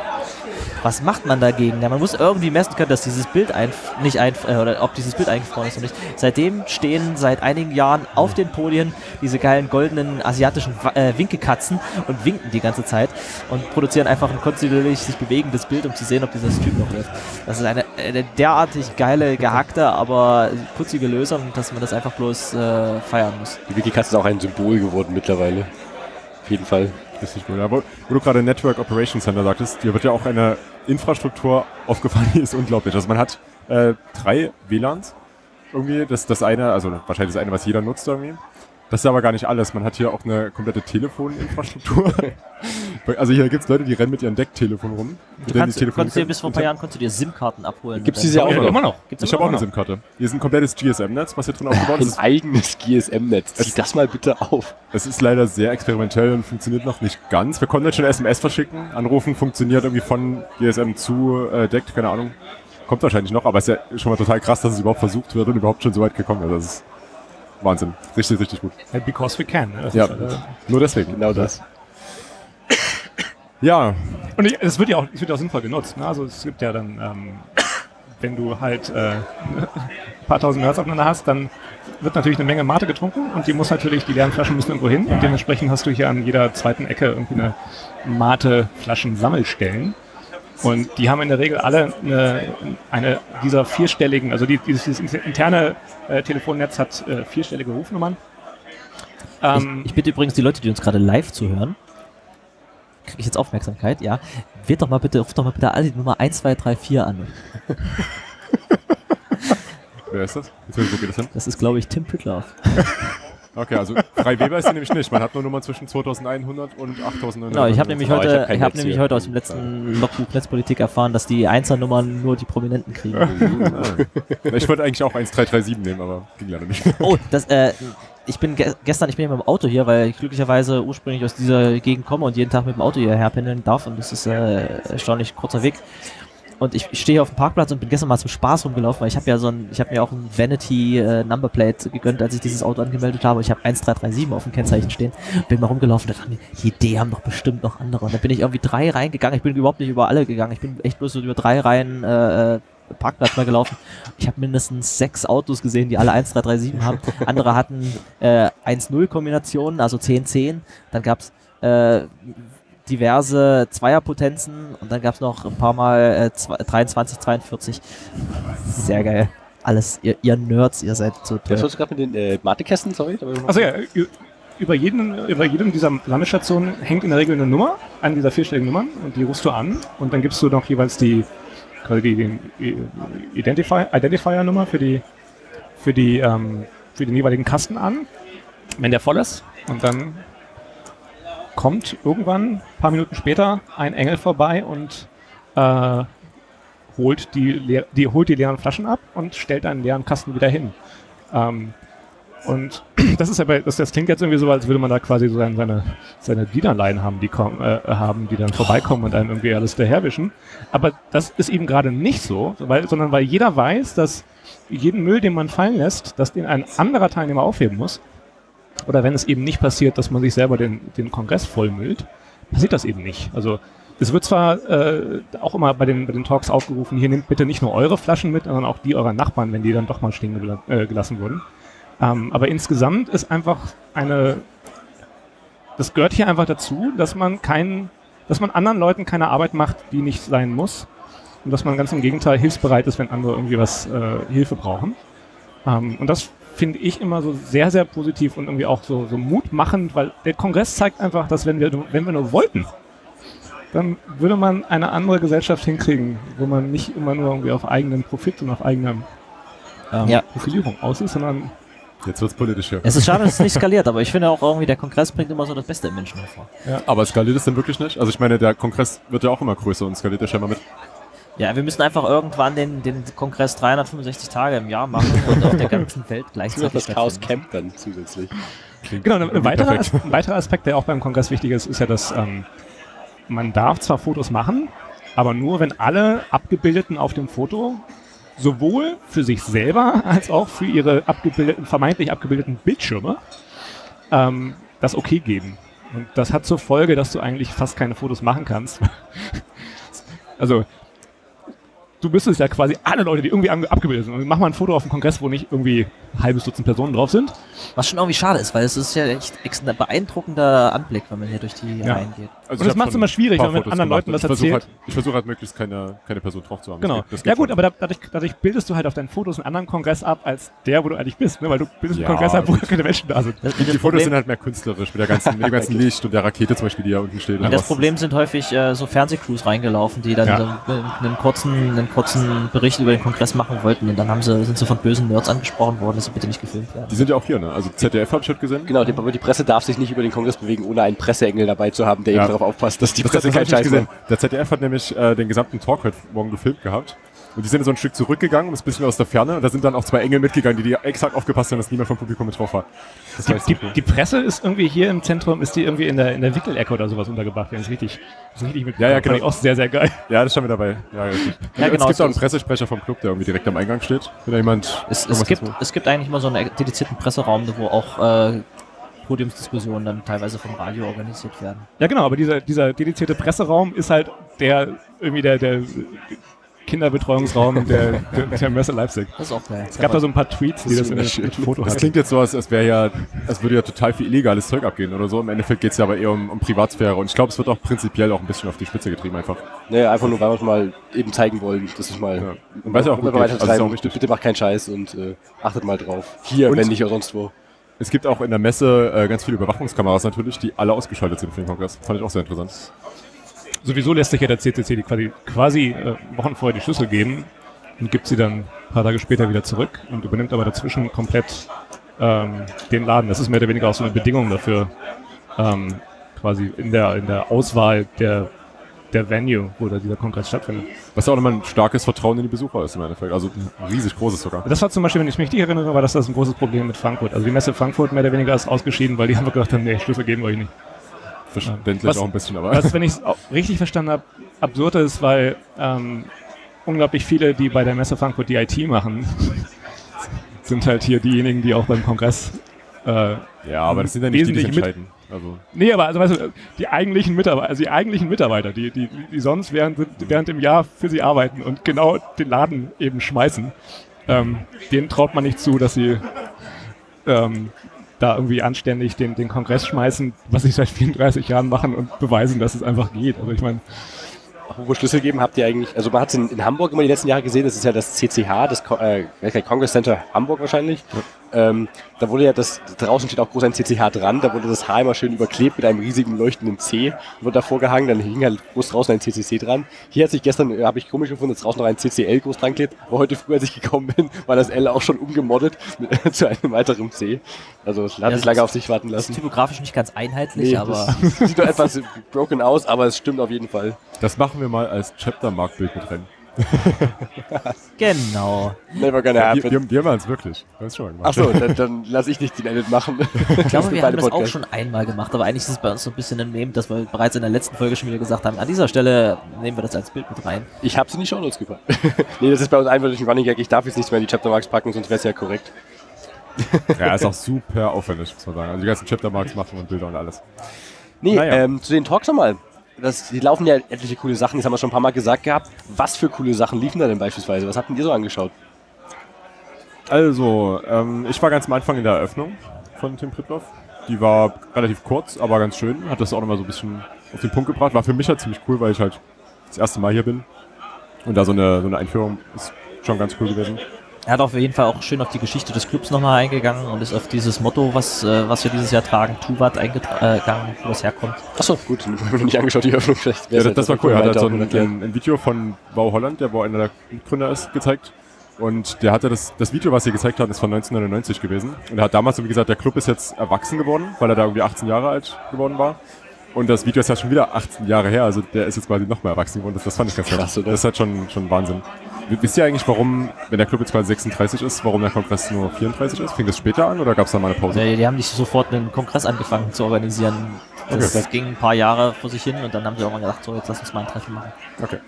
Was macht man dagegen? Ja, man muss irgendwie messen können, dass dieses Bild einf nicht einf äh, oder ob dieses Bild eingefroren ist oder nicht. Seitdem stehen seit einigen Jahren auf den Podien diese geilen goldenen asiatischen äh, Winkekatzen und winken die ganze Zeit und produzieren einfach ein kontinuierlich sich bewegendes Bild, um zu sehen, ob dieser Stream noch läuft. Das ist eine, eine derartig geile, gehackte, aber putzige Lösung, dass man das einfach bloß äh, feiern muss. Die Wikikatze ist auch ein Symbol geworden mittlerweile. Auf jeden Fall. Richtig gut. Ja, wo, wo du gerade Network Operations Center sagtest, hier wird ja auch eine Infrastruktur aufgefallen, die ist unglaublich. Also man hat äh, drei WLANs irgendwie. Das, das eine, also wahrscheinlich das eine, was jeder nutzt irgendwie. Das ist aber gar nicht alles. Man hat hier auch eine komplette Telefoninfrastruktur. [laughs] Also hier gibt es Leute, die rennen mit ihrem Decktelefon rum. mit Du denen kannst, die du Telefon- konntest dir bis vor ein paar Jahren konntest du dir SIM-Karten abholen. Gibt's Und diese auch noch? immer noch. Gibt's Ich habe auch eine? SIM-Karte. Hier ist ein komplettes GSM-Netz, was hier drin aufgebaut Ein ist. eigenes GSM-Netz. Zieh das mal bitte auf. Es ist leider sehr experimentell und funktioniert noch nicht ganz. Wir konnten jetzt schon SMS verschicken. Anrufen funktioniert irgendwie von GSM zu äh, deckt, keine Ahnung. Kommt wahrscheinlich noch, aber es ist ja schon mal total krass, dass es überhaupt versucht wird und überhaupt schon so weit gekommen ist. Das ist Wahnsinn. Richtig, richtig gut. Because we can. Das Ja, ist, äh, nur deswegen. Genau das. Ja, Und ich- es wird ja auch, es wird auch sinnvoll genutzt. Ne? Also es gibt ja dann, ähm, wenn du halt äh, ein paar tausend Nerds aufeinander hast, dann wird natürlich eine Menge Mate getrunken und die muss natürlich, die leeren Flaschen müssen irgendwo hin. Und dementsprechend hast du hier an jeder zweiten Ecke irgendwie eine Mate-Flaschen-Sammelstellen. Und die haben in der Regel alle eine, eine dieser vierstelligen, also die, dieses, dieses interne äh, Telefonnetz hat äh, vierstellige Rufnummern. Ähm, Ich, ich bitte übrigens die Leute, die uns gerade live zuhören, kriege ich jetzt Aufmerksamkeit, ja. Wählt doch mal bitte, ruft doch mal bitte alle die Nummer 1234 an. [laughs] wer ist das? Jetzt, wo geht das hin? Das ist, glaube ich, Tim Pritloff. Okay, also frei Weber ist die nämlich nicht. Man hat nur Nummern zwischen 2100 und 8900. Genau, ich habe nämlich ich heute, hab kein ich Netz nämlich heute aus dem letzten Logbuch Netzpolitik erfahren, dass die Einzelnummern nur die Prominenten kriegen. Ah. Ich wollte eigentlich auch 1337 nehmen, aber ging leider nicht. Oh, das, äh, ich bin ge gestern, ich bin ja mit dem Auto hier, weil ich glücklicherweise ursprünglich aus dieser Gegend komme und jeden Tag mit dem Auto hierher pendeln darf und das ist äh, erstaunlich kurzer Weg. Und ich, ich stehe auf dem Parkplatz und bin gestern mal zum Spaß rumgelaufen, weil ich habe ja so ein, ich habe mir auch ein Vanity äh, Numberplate gegönnt, als ich dieses Auto angemeldet habe. Ich habe 1337 auf dem Kennzeichen stehen, bin mal rumgelaufen und dachte mir, die Idee haben doch bestimmt noch andere. Und dann bin ich irgendwie drei Reihen gegangen. Ich bin überhaupt nicht über alle gegangen. Ich bin echt bloß so über drei Reihen äh, äh, Parkplatz mal gelaufen. Ich habe mindestens sechs Autos gesehen, die alle 1337 haben. Andere hatten äh, 1-0-Kombinationen, also 10-10. Dann gab es äh, diverse Zweierpotenzen und dann gab es noch ein paar Mal äh, zwei- 23, 42. Sehr geil. Alles, ihr, ihr Nerds, ihr seid so Was toll. wolltest du gerade mit den äh, Matekästen? Sorry. Also ja, über jeden, über jedem dieser Sammelstationen hängt in der Regel eine Nummer, eine dieser vierstelligen Nummern, und die rufst du an und dann gibst du noch jeweils die, quasi die, die Identifier, Identifier-Nummer für die, für die, ähm, für den jeweiligen Kasten an, wenn der voll ist. Und dann kommt irgendwann, ein paar Minuten später, ein Engel vorbei und äh, holt, die, die, holt die leeren Flaschen ab und stellt einen leeren Kasten wieder hin. Ähm, und [clears throat] das ist aber, das, das klingt jetzt irgendwie so, als würde man da quasi so seine, seine, seine Dienerlein haben, die kommen, äh, haben, die dann vorbeikommen und einem irgendwie alles daherwischen. Aber das ist eben gerade nicht so, weil, sondern weil jeder weiß, dass jeden Müll, den man fallen lässt, dass den ein anderer Teilnehmer aufheben muss. Oder wenn es eben nicht passiert, dass man sich selber den, den Kongress vollmüllt, passiert das eben nicht. Also es wird zwar äh, auch immer bei den, bei den Talks aufgerufen, hier nehmt bitte nicht nur eure Flaschen mit, sondern auch die eurer Nachbarn, wenn die dann doch mal stehen gela äh, gelassen wurden. Ähm, aber insgesamt ist einfach eine, das gehört hier einfach dazu, dass man keinen, dass man anderen Leuten keine Arbeit macht, die nicht sein muss. Und dass man ganz im Gegenteil hilfsbereit ist, wenn andere irgendwie was äh, Hilfe brauchen. Ähm, und das finde ich immer so sehr, sehr positiv und irgendwie auch so, so mutmachend, weil der Kongress zeigt einfach, dass wenn wir, wenn wir nur wollten, dann würde man eine andere Gesellschaft hinkriegen, wo man nicht immer nur irgendwie auf eigenen Profit und auf eigener ähm, Ja. Profilierung aus ist, sondern Jetzt wird's politisch hier. Es ist schade, dass es nicht [laughs] skaliert, aber ich finde auch irgendwie, der Kongress bringt immer so das Beste im Menschen hervor. Aber skaliert es denn wirklich nicht? Also ich meine, der Kongress wird ja auch immer größer und skaliert ja scheinbar mit. Ja, wir müssen einfach irgendwann den, den Kongress 365 Tage im Jahr machen und auf der ganzen Welt [laughs] gleichzeitig das Chaos. Camp dann zusätzlich. Genau, ein, weiterer, ein weiterer Aspekt, der auch beim Kongress wichtig ist, ist ja, dass ähm, man darf zwar Fotos machen, aber nur, wenn alle Abgebildeten auf dem Foto sowohl für sich selber als auch für ihre abgebildeten, vermeintlich abgebildeten Bildschirme ähm, das okay geben. Und das hat zur Folge, dass du eigentlich fast keine Fotos machen kannst. [laughs] also du müsstest ja quasi alle Leute, die irgendwie abgebildet sind, und mach mal ein Foto auf dem Kongress, wo nicht irgendwie ein halbes Dutzend Personen drauf sind. Was schon irgendwie schade ist, weil es ist ja echt ein beeindruckender Anblick, wenn man hier durch die Ja. Reihen geht. Also Und das macht's schon immer schwierig, wenn man Fotos anderen gemacht. Leuten das ich versuche erzählt. halt, ich versuche halt möglichst keine, keine Person drauf zu haben. Das Genau. geht- das ja geht gut, schon. aber da, dadurch, dadurch bildest du halt auf deinen Fotos einen anderen Kongress ab, als der, wo du eigentlich bist, ne? weil du bildest Ja, einen Kongress ab, wo keine Menschen da sind. Das, Die das, Fotos Problem, sind halt mehr künstlerisch, mit, der ganzen, mit dem ganzen Licht und der Rakete zum Beispiel, die da unten steht. und das was. Problem sind häufig äh, so Fernsehcrews reingelaufen, die dann Ja. so einen, kurzen, einen kurzen Bericht über den Kongress machen wollten und dann haben sie, sind sie von bösen Nerds angesprochen worden, dass sie bitte nicht gefilmt werden. Die sind ja auch hier, ne? Also ZDF habe ich heute gesehen. Genau, die, aber die Presse darf sich nicht über den Kongress bewegen, ohne einen Presseengel dabei zu haben, der Ja. eben darauf darauf aufpassen, dass die Das, Presse das keinen ich nicht Scheiß macht. Der ZDF hat nämlich äh, den gesamten Talk heute Morgen gefilmt gehabt. Und die sind so ein Stück zurückgegangen, um es ein bisschen aus der Ferne. Und da sind dann auch zwei Engel mitgegangen, die, die exakt aufgepasst haben, dass niemand vom Publikum mit drauf war. Das Die, die, die Presse ist irgendwie hier im Zentrum, ist die irgendwie in der, in der Wickelecke oder sowas untergebracht. Das ist richtig, das ist richtig mit Ja, ja, genau. auch sehr, sehr geil. Ja, das ist schon mit dabei. Ja. Ja, Und genau, es gibt so auch einen ist- Pressesprecher vom Club, der irgendwie direkt am Eingang steht. Wenn da jemand Es, es, gibt, es gibt eigentlich immer so einen dedizierten Presseraum, wo auch äh, Podiumsdiskussionen dann teilweise vom Radio organisiert werden. Ja, genau, aber dieser, dieser dedizierte Presseraum ist halt der, irgendwie der, der Kinderbetreuungsraum der, der, der Messe Leipzig. Das ist auch geil. Es gab da so ein paar Tweets, die das, in mit Foto Das klingt jetzt so, als, als wäre ja, als würde ja total viel illegales Zeug abgehen oder so. Im Endeffekt geht es ja aber eher um, um Privatsphäre. Und ich glaube, es wird auch prinzipiell auch ein bisschen auf die Spitze getrieben einfach. Nee, einfach nur, weil wir es mal eben zeigen wollen, dass es mal. Ja. Und weiß auch gut geht. weiter Also ist treiben, bitte macht keinen Scheiß und äh, achtet mal drauf. Hier, Und- wenn nicht auch sonst wo. Es gibt auch in der Messe äh, ganz viele Überwachungskameras natürlich, die alle ausgeschaltet sind für den Kongress. Fand ich auch sehr interessant. Sowieso lässt sich ja der CCC die quasi, quasi äh, Wochen vorher die Schlüssel geben und gibt sie dann ein paar Tage später wieder zurück und übernimmt aber dazwischen komplett ähm, den Laden. Das ist mehr oder weniger auch so eine Bedingung dafür, ähm, quasi in der, in der Auswahl der, der Venue, wo da dieser Kongress stattfindet. Was ja auch nochmal ein starkes Vertrauen in die Besucher ist im Endeffekt. Also ein riesig großes sogar. Das war zum Beispiel, wenn ich mich richtig erinnere, war das, das ein großes Problem mit Frankfurt. Also die Messe Frankfurt mehr oder weniger ist ausgeschieden, weil die haben gedacht haben, nee, Schlüssel geben wir euch nicht. Verständlich Was- auch ein bisschen, aber. Was, wenn ich es richtig verstanden habe, absurd ist, weil ähm, unglaublich viele, die bei der Messe Frankfurt die IT machen, [laughs] sind halt hier diejenigen, die auch beim Kongress. Äh, ja, aber das sind ja nicht die, die mit- entscheiden. Also, nee, aber also, weißt du, die eigentlichen Mitarbeiter, also die eigentlichen Mitarbeiter, die, die, die sonst während, während dem Jahr für sie arbeiten und genau den Laden eben schmeißen, ähm, denen traut man nicht zu, dass sie ähm, da irgendwie anständig den, den Kongress schmeißen, was sie seit 34 Jahren machen und beweisen, dass es einfach geht. Also ich meine, Apropos Schlüssel geben, habt ihr eigentlich, also man hat es in, in Hamburg immer die letzten Jahre gesehen, das ist ja das CCH, das Ko- äh, Congress Center Hamburg wahrscheinlich. Ähm, da wurde ja das, draußen steht auch groß ein CCH dran, da wurde das H immer schön überklebt mit einem riesigen leuchtenden C, wurde davor gehangen, dann hing halt groß draußen ein CCC dran. Hier hat sich gestern, äh, habe ich komisch gefunden, dass draußen noch ein CCL groß dran klebt, aber heute früh, als ich gekommen bin, war das L auch schon umgemoddet mit, [laughs] zu einem weiteren C. Also es hat Ja, sich lange auf sich warten Das ist lassen. typografisch nicht ganz einheitlich, Nee, aber das [laughs] sieht doch etwas broken aus, aber es stimmt auf jeden Fall. das machen wir mal als Chapter-Mark-Bild mit rein. [laughs] genau. Never gonna Wir, happen. wir, wir machen es wirklich. Wir haben es gemacht. Achso, dann, dann lasse ich nicht den Edit machen. Ich [laughs] glaube, wir haben das auch schon einmal gemacht, aber eigentlich ist es bei uns so ein bisschen ein Meme, dass wir bereits in der letzten Folge schon wieder gesagt haben, an dieser Stelle nehmen wir das als Bild mit rein. Ich habe es in die Shownotes gepackt. [laughs] nee, das ist bei uns eindeutig ein Running Gag. Ich darf jetzt nichts mehr in die Chaptermarks packen, sonst wäre es ja korrekt. Ja, ist auch super aufwendig, muss man sagen. Also die ganzen Chapter-Marks machen und Bilder und alles. Nee, Naja. ähm, zu den Talks nochmal. Das, die laufen ja etliche coole Sachen, das haben wir schon ein paar Mal gesagt gehabt. Was für coole Sachen liefen da denn beispielsweise? Was habt denn ihr so angeschaut? Also, ähm, ich war ganz am Anfang in der Eröffnung von Tim Pritloff. Die war relativ kurz, aber ganz schön. Hat das auch nochmal so ein bisschen auf den Punkt gebracht. War für mich halt ziemlich cool, weil ich halt das erste Mal hier bin. Und da so eine, so eine Einführung ist schon ganz cool gewesen. Er hat auf jeden Fall auch schön auf die Geschichte des Clubs nochmal eingegangen und ist auf dieses Motto, was, äh, was wir dieses Jahr tragen, Tuvat eingegangen, wo das herkommt. Achso, gut, [laughs] haben wir noch nicht angeschaut, die Eröffnung. Vielleicht Ja, das, das war halt cool. Er hat halt so ein, ein, ein Video von Wow Holland, der wo einer der Mitgründer ist, gezeigt. Und der hatte das, das Video, was sie gezeigt hat, ist von 1999 gewesen. Und er hat damals, so wie gesagt, der Club ist jetzt erwachsen geworden, weil er da irgendwie 18 Jahre alt geworden war. Und das Video ist ja schon wieder 18 Jahre her, also der ist jetzt quasi noch mehr erwachsen geworden. Das, das fand ich ganz Krass? Das ist halt schon, schon Wahnsinn. Wisst ihr eigentlich, warum, wenn der Club jetzt quasi 36 ist, warum der Kongress nur 34 ist? Fing das später an oder gab es da mal eine Pause? Die, die haben nicht sofort einen Kongress angefangen zu organisieren. Das Okay. ging ein paar Jahre vor sich hin und dann haben sie auch mal gedacht, so jetzt lass uns mal ein Treffen machen. Okay.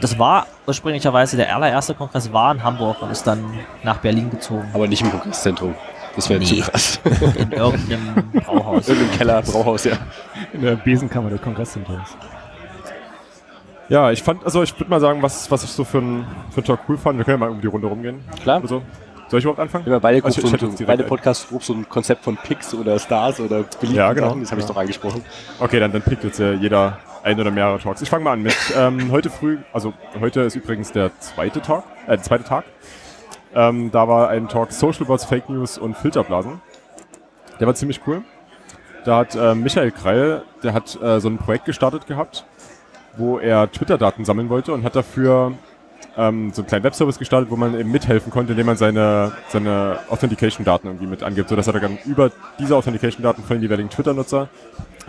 Das war ursprünglicherweise der allererste Kongress war in Hamburg und ist dann nach Berlin gezogen. Aber nicht im Kongresszentrum. Das wäre Nee. zu krass. [laughs] In irgendeinem Brauhaus. [laughs] Irgendein Keller, Brauhaus, ja. in der Besenkammer des Kongresszentrums. Ja, ich fand, also ich würde mal sagen, was, was ich so für ein, für ein Talk cool fand. Wir können ja mal um die Runde rumgehen. Klar. Also, soll ich überhaupt anfangen? Wir haben beide, Also ich hätte so, beide Podcasts grob so ein Konzept von Picks oder Stars oder beliebten Ja, genau. Sachen. Das habe ich Ja. doch angesprochen. Okay, dann, dann pickt jetzt äh, jeder ein oder mehrere Talks. Ich fange mal an mit [laughs] ähm, heute früh, also heute ist übrigens der zweite Talk, äh, der zweite Tag. Ähm, da war ein Talk Social Bots, Fake News und Filterblasen. Der war ziemlich cool. Da hat äh, Michael Kreil, der hat äh, so ein Projekt gestartet gehabt, wo er Twitter-Daten sammeln wollte und hat dafür ähm, so einen kleinen Webservice gestartet, wo man eben mithelfen konnte, indem man seine, seine Authentication-Daten irgendwie mit angibt, sodass er dann über diese Authentication-Daten von den jeweiligen Twitter-Nutzer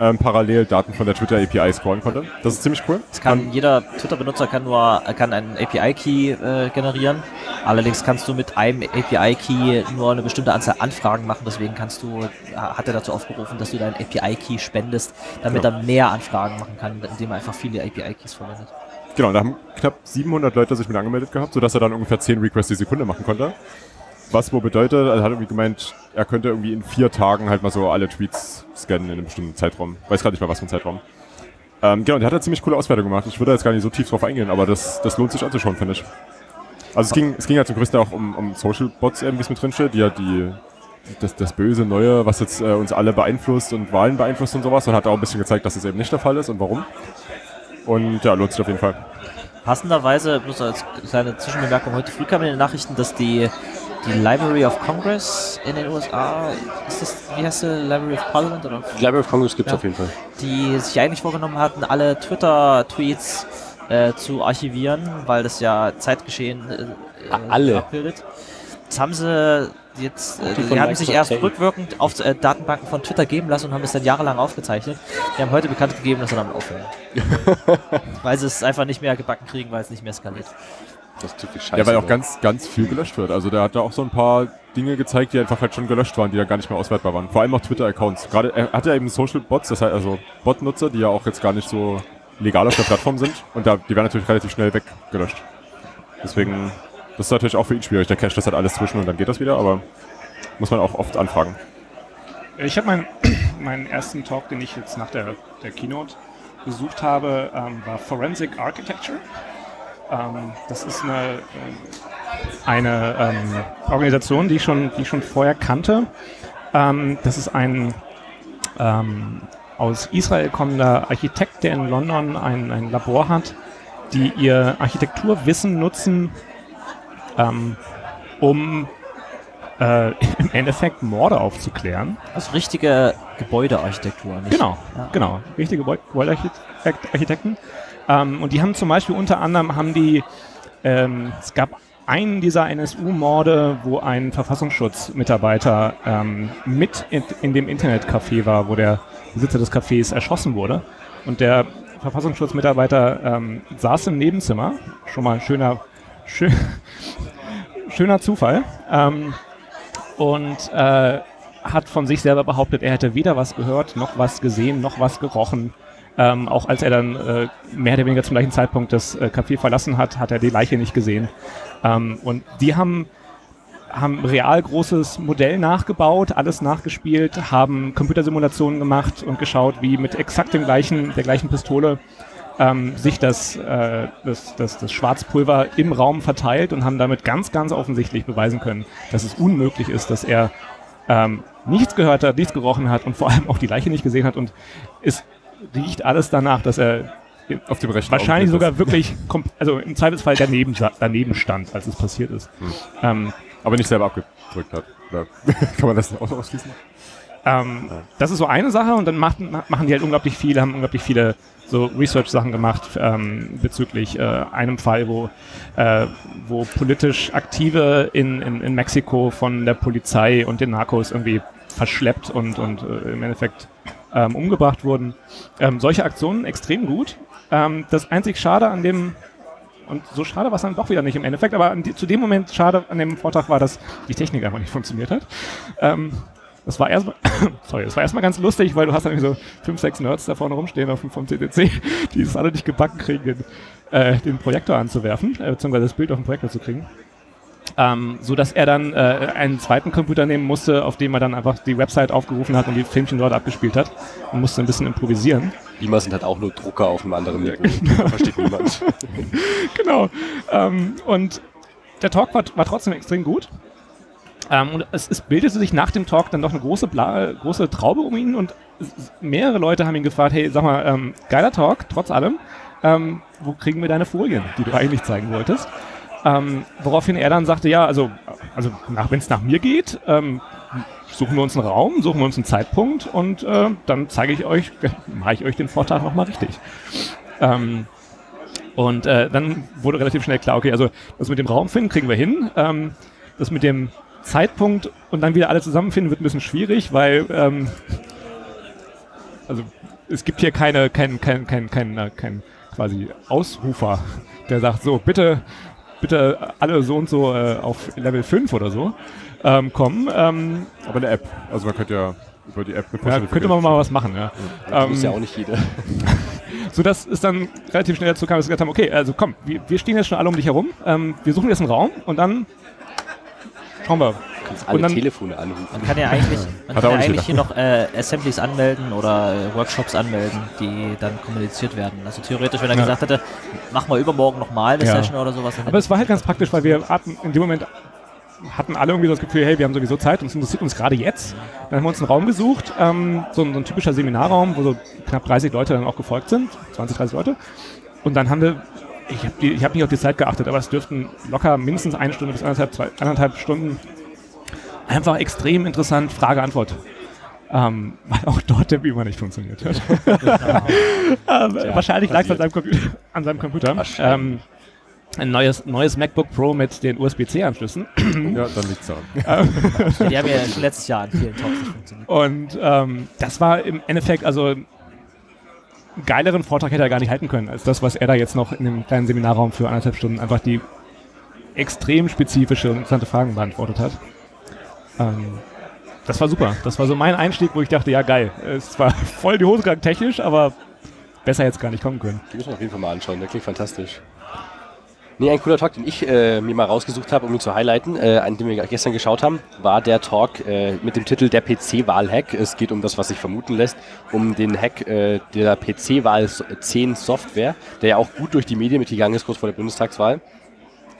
ähm, parallel Daten von der Twitter API scrollen konnte. Das ist ziemlich cool. Es kann, jeder Twitter-Benutzer kann nur kann einen API-Key äh, generieren. Allerdings kannst du mit einem API-Key nur eine bestimmte Anzahl Anfragen machen. Deswegen kannst du, hat er dazu aufgerufen, dass du deinen API-Key spendest, damit Ja. er mehr Anfragen machen kann, indem er einfach viele API-Keys verwendet. Genau, da haben knapp 700 Leute sich mit angemeldet gehabt, sodass er dann ungefähr 10 Requests die Sekunde machen konnte. Was wo bedeutet, er hat irgendwie gemeint, er könnte irgendwie in vier Tagen halt mal so alle Tweets scannen in einem bestimmten Zeitraum. Weiß gerade nicht mehr, was für ein Zeitraum. Ähm, genau, der hat da ziemlich coole Auswertung gemacht. Ich würde jetzt gar nicht so tief drauf eingehen, aber das, das lohnt sich anzuschauen, finde ich. Also es ging, es ging ja zum größten auch um, um Social Bots, wie es mit drin steht, die ja die, das, das böse Neue, was jetzt äh, uns alle beeinflusst und Wahlen beeinflusst und sowas, und hat auch ein bisschen gezeigt, dass es eben nicht der Fall ist und warum. Und ja, lohnt sich auf jeden Fall. Passenderweise, bloß als kleine Zwischenbemerkung, heute früh kam in den Nachrichten, dass die, die Library of Congress in den USA, ist das, wie heißt die, Library of Parliament oder Die Library of Congress gibt es Ja. auf jeden Fall. die sich eigentlich vorgenommen hatten, alle Twitter-Tweets äh, zu archivieren, weil das ja Zeitgeschehen äh, alle? abbildet. Das haben sie jetzt, äh, die haben sich erst rückwirkend auf äh, Datenbanken von Twitter geben lassen und haben es dann jahrelang aufgezeichnet. Die haben heute bekannt gegeben, dass sie damit aufhören. [laughs] weil sie es einfach nicht mehr gebacken kriegen, weil es nicht mehr skaliert. Das ist typisch scheiße. Ja, weil auch ne? ganz, ganz viel gelöscht wird. Also der hat da auch so ein paar Dinge gezeigt, die einfach halt schon gelöscht waren, die da gar nicht mehr auswertbar waren. Vor allem auch Twitter-Accounts. Gerade er hat ja eben Social Bots, das heißt also Bot-Nutzer, die ja auch jetzt gar nicht so legal auf der Plattform sind. Und da, die werden natürlich relativ schnell weggelöscht. Deswegen, das ist natürlich auch für ihn schwierig. Der Cache das hat alles zwischen und dann geht das wieder, aber muss man auch oft anfragen. Ich habe meinen, [clears throat] meinen ersten Talk, den ich jetzt nach der, der Keynote besucht habe, ähm, war Forensic Architecture. Ähm, das ist eine, ähm, eine ähm, Organisation, die ich, schon, die ich schon vorher kannte. Ähm, das ist ein ähm, aus Israel kommender Architekt, der in London ein, ein Labor hat, die ihr Architekturwissen nutzen, ähm, um äh, [laughs] im Endeffekt Morde aufzuklären. Also richtige Gebäudearchitektur, nicht? Genau, Ja. genau. Richtige Gebäu- Gebäudearchitekten. Ähm, und die haben zum Beispiel unter anderem haben die, ähm, es gab einen dieser NSU-Morde, wo ein Verfassungsschutzmitarbeiter ähm, mit in, in dem Internetcafé war, wo der Besitzer des Cafés erschossen wurde. Und der Verfassungsschutzmitarbeiter ähm, saß im Nebenzimmer. Schon mal ein schöner, schön, schöner Zufall. Ähm, und äh, hat von sich selber behauptet, er hätte weder was gehört, noch was gesehen, noch was gerochen. Ähm, auch als er dann äh, mehr oder weniger zum gleichen Zeitpunkt das äh, Café verlassen hat, hat er die Leiche nicht gesehen. Ähm, und die haben, haben real großes Modell nachgebaut, alles nachgespielt, haben Computersimulationen gemacht und geschaut, wie mit exakt dem gleichen, der gleichen Pistole ähm, sich das, äh, das, das, das Schwarzpulver im Raum verteilt und haben damit ganz, ganz offensichtlich beweisen können, dass es unmöglich ist, dass er ähm, nichts gehört hat, nichts gerochen hat und vor allem auch die Leiche nicht gesehen hat. Und es riecht alles danach, dass er Auf dem rechten wahrscheinlich sogar wirklich, kom- also im Zweifelsfall daneben, daneben stand, als es passiert ist. Ähm, das, aber nicht selber abgedrückt hat. [laughs] Kann man das auch ausschließen? Ähm, Das ist so eine Sache und dann machen, machen die halt unglaublich viele, haben unglaublich viele so Research-Sachen gemacht ähm, bezüglich äh, einem Fall, wo, äh, wo politisch Aktive in, in, in Mexiko von der Polizei und den Narcos irgendwie verschleppt und, und äh, im Endeffekt ähm, umgebracht wurden. Ähm, solche Aktionen extrem gut. Ähm, das einzig Schade an dem und so schade war es dann doch wieder nicht im Endeffekt, aber die, zu dem Moment schade an dem Vortrag war, dass die Technik einfach nicht funktioniert hat. Ähm, das war erstmal, [coughs] sorry, das war erstmal ganz lustig, weil du hast dann so fünf, sechs Nerds da vorne rumstehen auf dem, vom CCC, [laughs] die es alle nicht gebacken kriegen, den, äh, den Projektor anzuwerfen, äh, beziehungsweise das Bild auf den Projektor zu kriegen. Ähm, so dass er dann äh, einen zweiten Computer nehmen musste, auf dem er dann einfach die Website aufgerufen hat und die Filmchen dort abgespielt hat und musste ein bisschen improvisieren. Beamer sind halt auch nur Drucker auf einem anderen [laughs] Niveau. Versteht niemand. [laughs] genau. Ähm, und der Talk war, war trotzdem extrem gut. Ähm, und es, es bildete sich nach dem Talk dann doch eine große, Bla große Traube um ihn und mehrere Leute haben ihn gefragt, hey, sag mal, ähm, geiler Talk, trotz allem, ähm, wo kriegen wir deine Folien, die du eigentlich zeigen wolltest? Ähm, woraufhin er dann sagte, ja, also, also wenn es nach mir geht, ähm, suchen wir uns einen Raum, suchen wir uns einen Zeitpunkt und äh, dann zeige ich euch, [laughs] mache ich euch den Vortrag nochmal richtig. Ähm, Und äh, dann wurde relativ schnell klar, okay, also das mit dem Raumfinden kriegen wir hin. Das mit dem Zeitpunkt und dann wieder alle zusammenfinden wird ein bisschen schwierig, weil ähm, also es gibt hier keine, kein, kein, kein, kein, kein, kein quasi Ausrufer, der sagt, so, bitte, bitte alle so und so äh, auf Level 5 oder so ähm, kommen. Ähm, Aber eine App. Also man könnte ja über die App eine ja, könnte man mal was machen, ja. Das muss Ähm, ja auch nicht jeder. [laughs] so dass es dann relativ schnell dazu kam, dass wir gesagt haben, okay, also komm, wir, wir stehen jetzt schon alle um dich herum, ähm, wir suchen jetzt einen Raum und dann schauen wir. Du kannst alle und dann- Telefone anrufen. Man kann ja eigentlich, man kann ja eigentlich hier noch äh, Assemblies anmelden oder äh, Workshops anmelden, die dann kommuniziert werden. Also theoretisch, wenn er Ja. gesagt hätte, machen wir übermorgen nochmal eine Ja. Session oder sowas. Aber es war halt ganz praktisch, weil wir hatten in dem Moment hatten alle irgendwie so das Gefühl, hey, wir haben sowieso Zeit und es interessiert uns gerade jetzt. Dann haben wir uns einen Raum gesucht, ähm, so, ein, so ein typischer Seminarraum, wo so knapp 30 Leute dann auch gefolgt sind, 20, 30 Leute. Und dann haben wir, ich habe hab nicht auf die Zeit geachtet, aber es dürften locker mindestens eine Stunde bis anderthalb, zwei, anderthalb Stunden einfach extrem interessant Frage-Antwort. Ähm, weil auch dort der Beamer nicht funktioniert hat. [laughs] ähm, wahrscheinlich lag es an, an seinem Computer. Ähm, ein neues, neues MacBook Pro mit den USB-C-Anschlüssen. Ja, dann liegt's daran. [laughs] Die haben ja schon letztes Jahr an vielen Talks nicht funktioniert. Und ähm, das war im Endeffekt, also geileren Vortrag hätte er gar nicht halten können, als das, was er da jetzt noch in dem kleinen Seminarraum für anderthalb Stunden einfach die extrem spezifische und interessante Fragen beantwortet hat. Ähm, das war super. Das war so mein Einstieg, wo ich dachte, ja geil. Es war voll die Hose technisch, aber besser jetzt gar nicht kommen können. Die müssen wir auf jeden Fall mal anschauen, der klingt fantastisch. Nee, ein cooler Talk, den ich äh, mir mal rausgesucht habe, um ihn zu highlighten, äh, an dem wir gestern geschaut haben, war der Talk äh, mit dem Titel Der PC-Wahl-Hack. Es geht um das, was sich vermuten lässt, um den Hack äh, der PC-Wahl 10 Software, der ja auch gut durch die Medien mitgegangen ist, kurz vor der Bundestagswahl.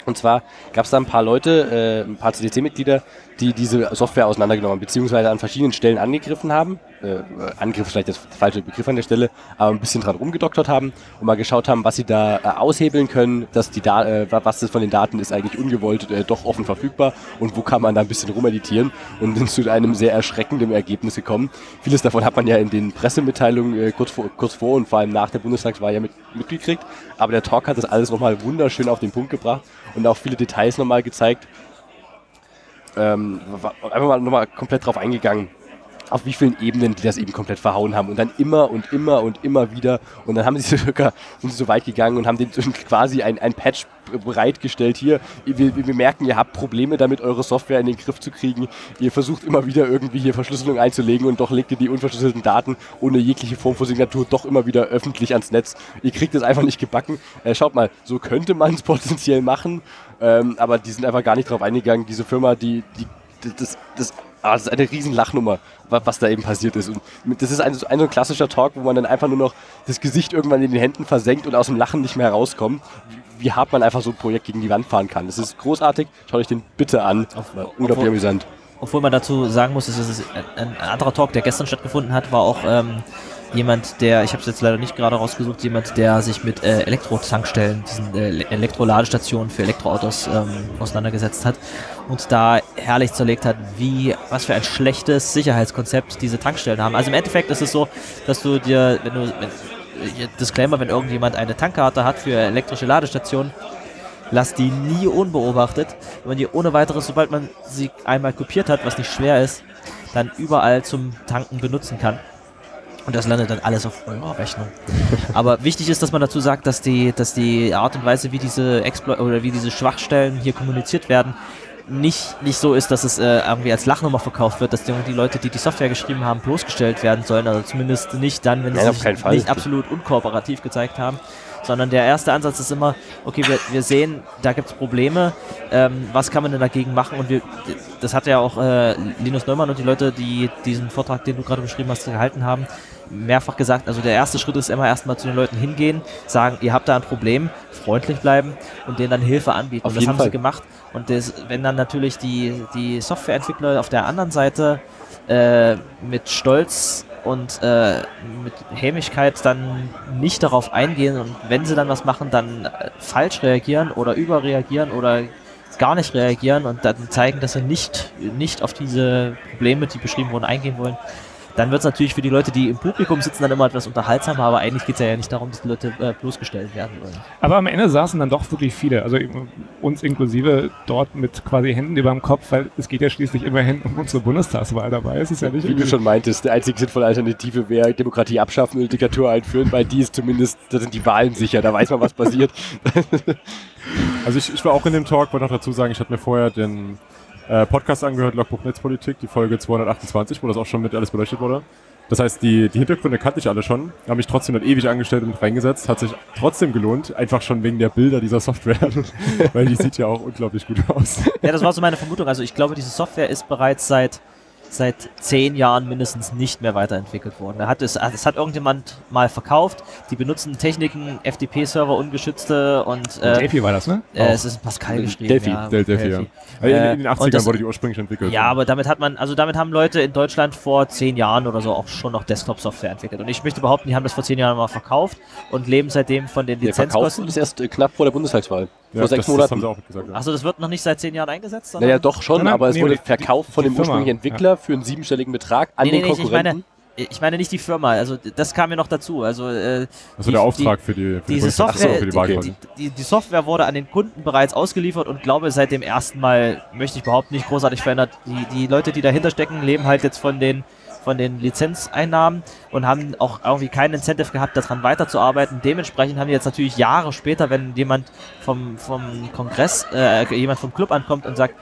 Und zwar gab es da ein paar Leute, äh, ein paar CDC-Mitglieder, die diese Software auseinandergenommen haben, beziehungsweise an verschiedenen Stellen angegriffen haben. Äh, Angriff ist vielleicht das falsche Begriff an der Stelle, aber ein bisschen dran rumgedoktert haben und mal geschaut haben, was sie da äh, aushebeln können, dass die da äh, was das von den Daten ist eigentlich ungewollt äh, doch offen verfügbar und wo kann man da ein bisschen rumeditieren und sind [laughs] zu einem sehr erschreckenden Ergebnis gekommen. Vieles davon hat man ja in den Pressemitteilungen äh, kurz, vor, kurz vor und vor allem nach der Bundestagswahl ja mit, mitgekriegt, aber der Talk hat das alles nochmal wunderschön auf den Punkt gebracht und auch viele Details nochmal gezeigt. Ähm, einfach mal nochmal komplett drauf eingegangen, auf wie vielen Ebenen die das eben komplett verhauen haben und dann immer und immer und immer wieder und dann haben sie [laughs] sogar sind sie so weit gegangen und haben den [laughs] quasi ein, ein Patch bereitgestellt hier. Wir, wir merken, ihr habt Probleme damit, eure Software in den Griff zu kriegen. Ihr versucht immer wieder irgendwie hier Verschlüsselung einzulegen und doch legt ihr die unverschlüsselten Daten ohne jegliche Form von Signatur doch immer wieder öffentlich ans Netz. Ihr kriegt es einfach nicht gebacken. Äh, schaut mal, so könnte man es [laughs] potenziell machen, ähm, aber die sind einfach gar nicht drauf eingegangen. Diese Firma, die, die das, das, ah, das ist eine riesen Lachnummer, wa- was da eben passiert ist. Und das ist ein, so ein so ein klassischer Talk, wo man dann einfach nur noch das Gesicht irgendwann in den Händen versenkt und aus dem Lachen nicht mehr herauskommt. Wie, hart man einfach so ein Projekt gegen die Wand fahren kann. Das ist großartig. Schaut euch den bitte an. War unglaublich obwohl- amüsant. Obwohl man dazu sagen muss, es ist ein, ein anderer Talk, der gestern stattgefunden hat, war auch ähm, jemand, der, ich habe es jetzt leider nicht gerade rausgesucht, jemand, der sich mit äh, Elektro-Tankstellen, diesen äh, Ele- Elektroladestationen für Elektroautos ähm, auseinandergesetzt hat und da herrlich zerlegt hat, wie, was für ein schlechtes Sicherheitskonzept diese Tankstellen haben. Also im Endeffekt ist es so, dass du dir, wenn du, wenn, äh, Disclaimer, wenn irgendjemand eine Tankkarte hat für elektrische Ladestationen, Lass die nie unbeobachtet. Wenn man die ohne weiteres, sobald man sie einmal kopiert hat, was nicht schwer ist, dann überall zum Tanken benutzen kann. Und das landet dann alles auf eurer Rechnung. [laughs] Aber wichtig ist, dass man dazu sagt, dass die, dass die Art und Weise, wie diese Explo oder wie diese Schwachstellen hier kommuniziert werden, nicht, nicht so ist, dass es äh, irgendwie als Lachnummer verkauft wird, dass die, die Leute, die die Software geschrieben haben, bloßgestellt werden sollen. Also zumindest nicht dann, wenn sie sich nicht absolut unkooperativ gezeigt haben. Sondern der erste Ansatz ist immer, okay, wir, wir sehen, da gibt es Probleme, ähm, was kann man denn dagegen machen? Und wir, das hat ja auch äh, Linus Neumann und die Leute, die diesen Vortrag, den du gerade beschrieben hast, gehalten haben, mehrfach gesagt. Also der erste Schritt ist immer erstmal zu den Leuten hingehen, sagen, ihr habt da ein Problem, freundlich bleiben und denen dann Hilfe anbieten. Auf und das haben Fall. sie gemacht. Und das, wenn dann natürlich die, die Softwareentwickler auf der anderen Seite äh, mit Stolz und äh, mit Hämigkeit dann nicht darauf eingehen und wenn sie dann was machen, dann äh, falsch reagieren oder überreagieren oder gar nicht reagieren und dann zeigen, dass sie nicht, nicht auf diese Probleme, die beschrieben wurden, eingehen wollen, dann wird es natürlich für die Leute, die im Publikum sitzen, dann immer etwas unterhaltsamer, aber eigentlich geht es ja nicht darum, dass die Leute äh, bloßgestellt werden wollen. Aber am Ende saßen dann doch wirklich viele, also eben uns inklusive dort mit quasi Händen über dem Kopf, weil es geht ja schließlich immerhin um unsere Bundestagswahl dabei. Es ist ja nicht Wie du schon meintest, die einzige sinnvolle Alternative wäre Demokratie abschaffen und Diktatur einführen, weil die ist zumindest, da sind die Wahlen sicher, da weiß man, was passiert. [laughs] Also ich, ich war auch in dem Talk, wollte noch dazu sagen, ich hatte mir vorher den äh, Podcast angehört, Logbuch Netzpolitik, die Folge 228, wo das auch schon mit alles beleuchtet wurde. Das heißt, die, die Hintergründe kannte ich alle schon, habe mich trotzdem dann ewig angestellt und reingesetzt. Hat sich trotzdem gelohnt, einfach schon wegen der Bilder dieser Software, [laughs] weil die sieht ja auch unglaublich gut aus. Ja, das war so meine Vermutung. Also ich glaube, diese Software ist bereits seit seit zehn Jahren mindestens nicht mehr weiterentwickelt worden. Da hat es, es hat irgendjemand mal verkauft. Die benutzen Techniken, FTP-Server, ungeschützte und äh, Delphi war das, ne? äh, es ist in Pascal geschrieben. Delphi, ja, Del Delphi, ja. Also in, in den Äh, und 80ern das- wurde die ursprünglich entwickelt. Ja, aber damit hat man, also damit haben Leute in Deutschland vor zehn Jahren oder so auch schon noch Desktop-Software entwickelt. Und ich möchte behaupten, die haben das vor zehn Jahren mal verkauft und leben seitdem von den Der Lizenzkosten. ist erst äh, knapp vor der Bundestagswahl. ja, vor sechs das, Das haben Monaten. sie auch gesagt. Ja. Achso, das wird noch nicht seit zehn Jahren eingesetzt? sondern- Naja, doch schon, Nein, nein, aber es nee, wurde die- verkauft von dem Firma, ursprünglichen Entwickler für einen siebenstelligen Betrag an Nee, nee, den nee, ich Konkurrenten. meine, ich meine nicht die Firma, also das kam mir noch dazu. Also äh, Das war der Auftrag für die, für die diese Bundestag- Software, so, für die die, die, die, die Software wurde an den Kunden bereits ausgeliefert und glaube seit dem ersten Mal, möchte ich behaupten, nicht großartig verändert. Die, die Leute, die dahinter stecken, leben halt jetzt von den von den Lizenzeinnahmen und haben auch irgendwie kein Incentive gehabt, daran weiterzuarbeiten. Dementsprechend haben die jetzt natürlich Jahre später, wenn jemand vom, vom Kongress, äh, jemand vom Club ankommt und sagt,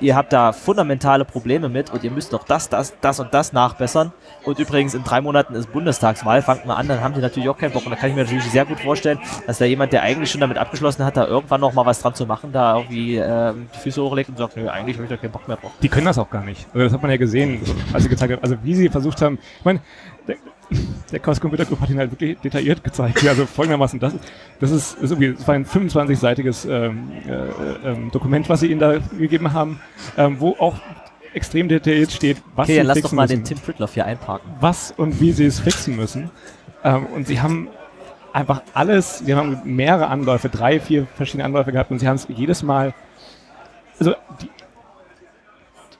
ihr habt da fundamentale Probleme mit und ihr müsst noch das, das, das und das nachbessern. Und übrigens in drei Monaten ist Bundestagswahl, fangt mal an, dann haben die natürlich auch keinen Bock. Und da kann ich mir natürlich sehr gut vorstellen, dass da jemand, der eigentlich schon damit abgeschlossen hat, da irgendwann noch mal was dran zu machen, da irgendwie ähm, die Füße hochlegt und sagt, nö, eigentlich habe ich da keinen Bock mehr drauf. Die können das auch gar nicht. Also das hat man ja gesehen, als sie gezeigt haben, also wie sie versucht haben. Ich meine, der, Chaos Computer Group hat ihn halt wirklich detailliert gezeigt. Ja, Also folgendermaßen, das, das ist, ist irgendwie, das war ein 25-seitiges ähm, äh, ähm, Dokument, was sie ihnen da gegeben haben, ähm, wo auch extrem detailliert steht, was Okay, sie dann lass fixen doch mal müssen. den Tim Pritloff hier einparken. was und wie sie es fixen müssen. Ähm, und sie haben einfach alles, sie haben mehrere Anläufe, drei, vier verschiedene Anläufe gehabt und sie haben es jedes Mal, also die,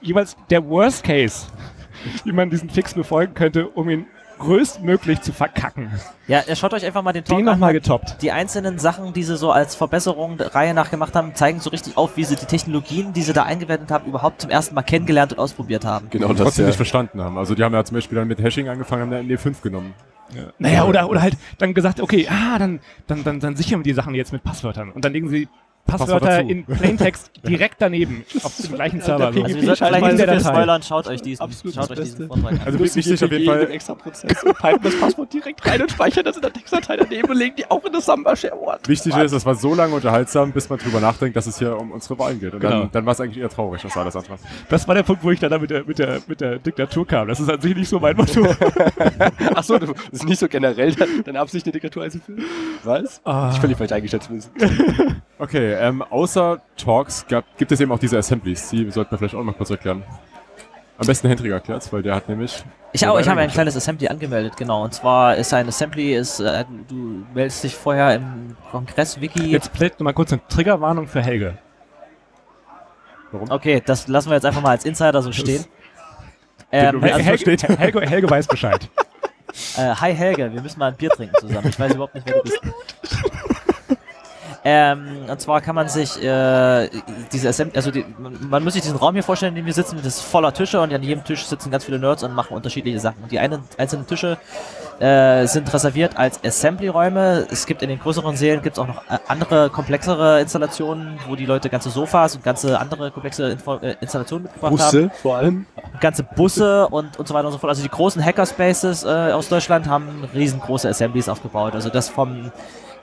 jeweils der Worst Case, [laughs] wie man diesen Fix befolgen könnte, um ihn größtmöglich zu verkacken. Ja, ja, schaut euch einfach mal den Talk Den an. nochmal getoppt. Die einzelnen Sachen, die sie so als Verbesserung der Reihe nach gemacht haben, zeigen so richtig auf, wie sie die Technologien, die sie da eingewendet haben, überhaupt zum ersten Mal kennengelernt und ausprobiert haben. Genau das. trotzdem Ja. nicht verstanden haben. Also die haben ja zum Beispiel dann mit Hashing angefangen, haben eine ND5 genommen. Naja, oder, oder halt dann gesagt, okay, ah, dann, dann, dann, dann sichern wir die Sachen jetzt mit Passwörtern. Und dann legen sie Passwörter in Plaintext direkt daneben auf dem gleichen Server. Also wir sollten vielleicht nicht der so spoilern, schaut euch diesen, Absolut schaut das euch diesen. Vortrag an. Also wichtig auf jeden Fall, extra Prozess und pipen das Passwort direkt rein und speichern das in der Textdatei daneben und legen die auch in das Samba Shareword. wichtig ist, das war so lange unterhaltsam, bis man drüber nachdenkt, dass es hier um unsere Wahlen geht. Und Genau. dann, dann war es eigentlich eher traurig, was alles andere. Das war der Punkt, wo ich dann da mit der, mit der, mit der Diktatur kam. Das ist an sich nicht so mein Motto. [laughs] Achso, das ist nicht so generell deine Absicht, eine Diktatur einzuführen? Was? Ah. Ich völlig falsch eingeschätzt wissen. Okay, ähm, außer Talks gab, gibt es eben auch diese Assemblies. Die sollten wir vielleicht auch mal kurz erklären. Am besten Hendrik erklärt weil der hat nämlich. Ich, auch, ich habe ein kleines Assembly angemeldet, genau. Und zwar ist ein Assembly, ist, äh, du meldest dich vorher im Kongress-Wiki. Jetzt noch mal kurz eine Triggerwarnung für Helge. Okay, das lassen wir jetzt einfach mal als Insider so stehen. [laughs] Ähm, also. Helge, Helge, Helge weiß Bescheid. [laughs] äh, hi Helge, wir müssen mal ein Bier trinken zusammen. Ich weiß überhaupt nicht, wer du bist. [laughs] Ähm, und zwar kann man sich äh, diese Assembly, also die, man, man muss sich diesen Raum hier vorstellen, in dem wir sitzen, das ist voller Tische und an jedem Tisch sitzen ganz viele Nerds und machen unterschiedliche Sachen. Und die einen, einzelnen Tische äh, sind reserviert als Assembly-Räume. Es gibt in den größeren Sälen gibt's auch noch äh, andere, komplexere Installationen, wo die Leute ganze Sofas und ganze andere komplexe Info äh, Installationen mitgebracht haben Busse vor allem. ganze Busse und, und so weiter und so fort. Also die großen Hackerspaces äh, aus Deutschland haben riesengroße Assemblies aufgebaut. Also das vom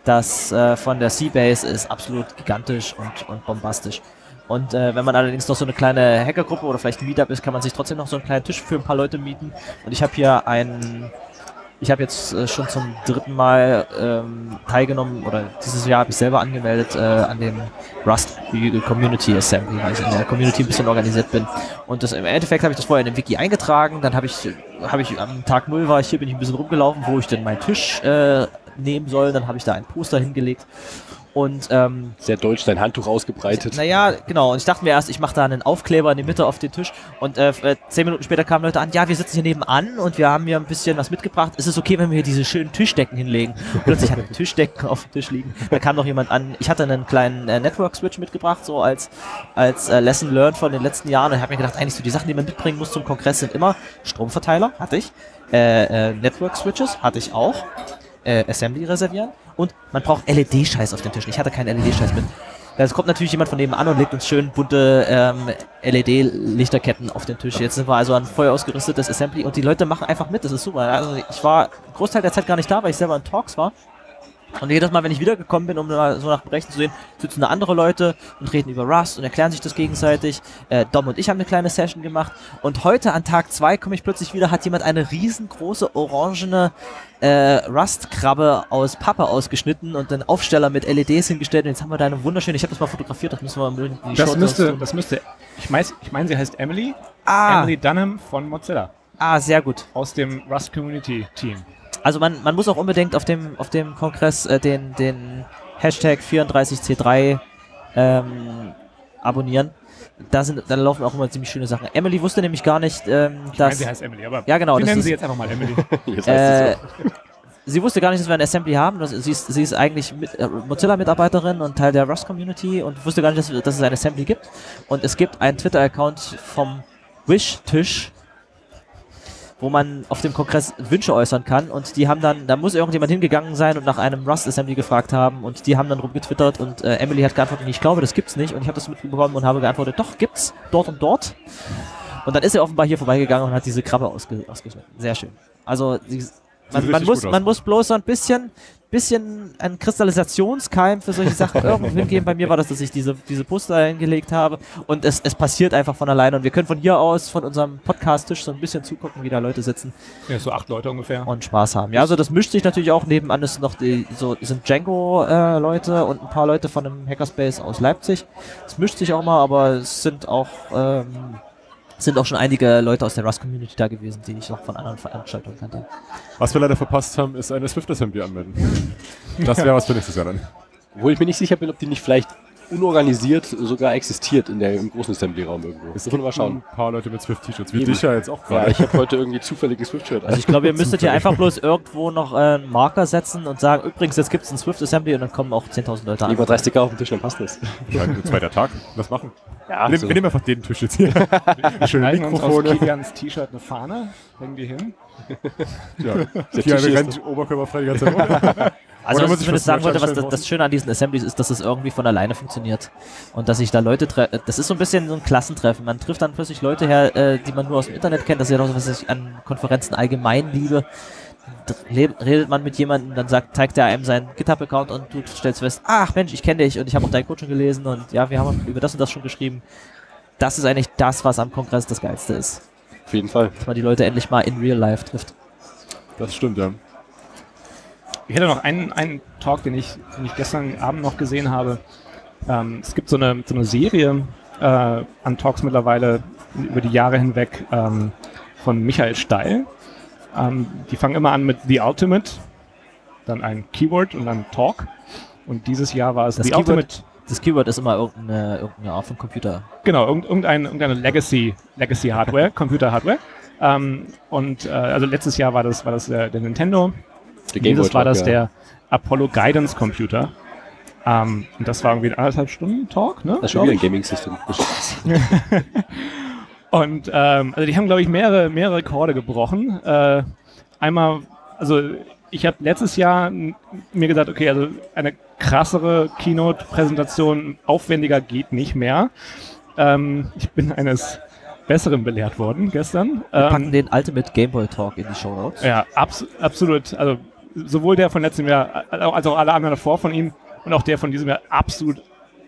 das äh, von der Seabase ist absolut gigantisch und, und bombastisch. Und äh, wenn man allerdings noch so eine kleine Hackergruppe oder vielleicht ein Meetup ist, kann man sich trotzdem noch so einen kleinen Tisch für ein paar Leute mieten. Und ich habe hier einen ich habe jetzt äh, schon zum dritten Mal ähm, teilgenommen oder dieses Jahr habe ich selber angemeldet äh, an dem Rust Community Assembly, weil ich in der Community ein bisschen organisiert bin. Und das, im Endeffekt habe ich das vorher in dem Wiki eingetragen. Dann habe ich, habe ich am Tag null war ich hier, bin ich ein bisschen rumgelaufen, wo ich denn meinen Tisch äh, nehmen soll. Dann habe ich da ein Poster hingelegt. Und ähm, Sehr deutsch, dein Handtuch ausgebreitet. naja, genau. Und ich dachte mir erst, ich mache da einen Aufkleber in die Mitte auf den Tisch. Und äh, äh, zehn Minuten später kamen Leute an, ja, wir sitzen hier nebenan und wir haben hier ein bisschen was mitgebracht. Ist es okay, wenn wir hier diese schönen Tischdecken hinlegen? Und [laughs] plötzlich hatten wir Tischdecken auf dem Tisch liegen. Da kam noch jemand an. Ich hatte einen kleinen äh, Network-Switch mitgebracht, so als, als äh, Lesson learned von den letzten Jahren. Und ich habe mir gedacht, eigentlich so die Sachen, die man mitbringen muss zum Kongress, sind immer Stromverteiler, hatte ich. Äh, äh, Network-Switches hatte ich auch. Äh, Assembly reservieren. Und man braucht LED-Scheiß auf den Tisch. Ich hatte keinen LED-Scheiß mit. Es kommt natürlich jemand von nebenan und legt uns schön bunte ähm, LED-Lichterketten auf den Tisch. Jetzt sind wir also ein voll ausgerüstetes Assembly und die Leute machen einfach mit. Das ist super. Also ich war einen Großteil der Zeit gar nicht da, weil ich selber in Talks war. Und jedes Mal, wenn ich wiedergekommen bin, um so nach dem Rechten zu sehen, sitzen da andere Leute und reden über Rust und erklären sich das gegenseitig. Äh, Dom und ich haben eine kleine Session gemacht. Und heute an Tag zwei komme ich plötzlich wieder, hat jemand eine riesengroße orangene äh, Rust-Krabbe aus Pappe ausgeschnitten und einen Aufsteller mit LEDs hingestellt. Und jetzt haben wir da eine wunderschöne, ich habe das mal fotografiert, das müssen wir mal in die Das müsste, das müsste, ich meine, ich mein, sie heißt Emily. Ah, Emily Dunham von Mozilla. ah, sehr gut. Aus dem Rust Community Team. Also man, man muss auch unbedingt auf dem, auf dem Kongress äh, den, den Hashtag 34C3 ähm, abonnieren. Da, sind, da laufen auch immer ziemlich schöne Sachen. Emily wusste nämlich gar nicht, ähm, Ich meine, dass... sie heißt Emily, aber Ja, genau, wir das nennen ist- sie jetzt einfach mal Emily. [laughs] Jetzt heißt Äh, es so. sie wusste gar nicht, dass wir ein Assembly haben. Sie ist, sie ist eigentlich mit, äh, Mozilla-Mitarbeiterin und Teil der Rust-Community und wusste gar nicht, dass, dass es ein Assembly gibt. Und es gibt einen Twitter-Account vom Wish-Tisch, wo man auf dem Kongress Wünsche äußern kann. Und die haben dann, da muss irgendjemand hingegangen sein und nach einem Rust-Assembly gefragt haben. Und die haben dann rumgetwittert und äh, Emily hat geantwortet, ich glaube, das gibt's nicht. Und ich habe das mitbekommen und habe geantwortet, doch, gibt's, dort und dort. Und dann ist er offenbar hier vorbeigegangen und hat diese Krabbe ausge ausgeschnitten. Sehr schön. Also, die, man, man, muss, man muss bloß so ein bisschen, bisschen einen Kristallisationskeim für solche Sachen [laughs] irgendwo hingeben. Bei mir war das, dass ich diese, diese Poster hingelegt habe und es, es passiert einfach von alleine und wir können von hier aus, von unserem Podcast-Tisch so ein bisschen zugucken, wie da Leute sitzen ja, so acht Leute ungefähr. und Spaß haben. Ja, also das mischt sich natürlich auch. Nebenan ist noch die, so sind Django-Leute und ein paar Leute von einem Hackerspace aus Leipzig. Es mischt sich auch mal, aber es sind auch ähm, sind auch schon einige Leute aus der Rust-Community da gewesen, die ich noch von anderen Veranstaltungen kannte. Was wir leider verpasst haben, ist eine Swift Assembly anmelden. Das wäre was für nächstes Jahr dann. Obwohl ich mir nicht sicher bin, ob die nicht vielleicht unorganisiert sogar existiert in der, im großen Assembly-Raum irgendwo. Das müssen wir mal schauen. Ein paar Leute mit Swift-T-Shirts. Wie Eben. dich ja jetzt auch Ja, gerade. ich habe heute irgendwie zufällig ein Swift-Shirt. Also ich glaube, ihr [laughs] müsstet hier einfach bloß irgendwo noch äh, einen Marker setzen und sagen, übrigens, jetzt gibt es ein Swift Assembly und dann kommen auch 10.000 Leute an. Lieber drei Sticker auf dem Tisch, dann passt das. Ein zweiter Tag. Was machen? Ja, Wir, nehmen- wir nehmen einfach den Tisch jetzt hier. [laughs] Schöne Mikrofone. T-Shirt eine Fahne, hängen die hin. [laughs] Ja. Der Tisch rennt oberkörperfrei die ganze Zeit rum. [laughs] Also Oder was ich zumindest sagen wollte, was das, das Schöne an diesen Assemblies ist, dass es irgendwie von alleine funktioniert. Und dass sich da Leute treffen. Das ist so ein bisschen so ein Klassentreffen. Man trifft dann plötzlich Leute her, äh, die man nur aus dem Internet kennt. Das ist ja so, was ich an Konferenzen allgemein liebe. Redet man mit jemandem, dann sagt, zeigt er einem seinen GitHub-Account und du stellst fest, ach Mensch, ich kenne dich und ich habe auch deinen Code schon gelesen und ja, wir haben über das und das schon geschrieben. Das ist eigentlich das, was am Kongress das Geilste ist. Auf jeden Fall. Dass man die Leute endlich mal in real life trifft. Das stimmt, ja. Ich hätte noch einen, einen Talk, den ich, den ich gestern Abend noch gesehen habe. Ähm, es gibt so eine, so eine Serie äh, an Talks mittlerweile über die Jahre hinweg ähm, von Michael Steil. Ähm, die fangen immer an mit The Ultimate, dann ein Keyword und dann Talk. Und dieses Jahr war es Das The Keyword- Ultimate, Das Keyword ist immer irgendeine, irgendeine Art von Computer. genau, irgend- irgendein, irgendeine Legacy, Legacy Hardware, [laughs] Computer Hardware. Ähm, und äh, also letztes Jahr war das, war das äh, der Nintendo Der dieses war das ja. der Apollo Guidance Computer. Ähm, und das war irgendwie ein anderthalb Stunden Talk, ne? Das ist schon wieder ein Gaming-System. [laughs] Und ähm, also die haben, glaube ich, mehrere, mehrere Rekorde gebrochen. Äh, einmal, also ich habe letztes Jahr mir gesagt, okay, also eine krassere Keynote-Präsentation, aufwendiger geht nicht mehr. Ähm, ich bin eines Besseren belehrt worden gestern. Wir Ähm, packen den Ultimate Game Boy Talk in die Show Notes. ja, abs absolut. Also sowohl der von letztem Jahr als auch alle anderen davor von ihm und auch der von diesem Jahr absolut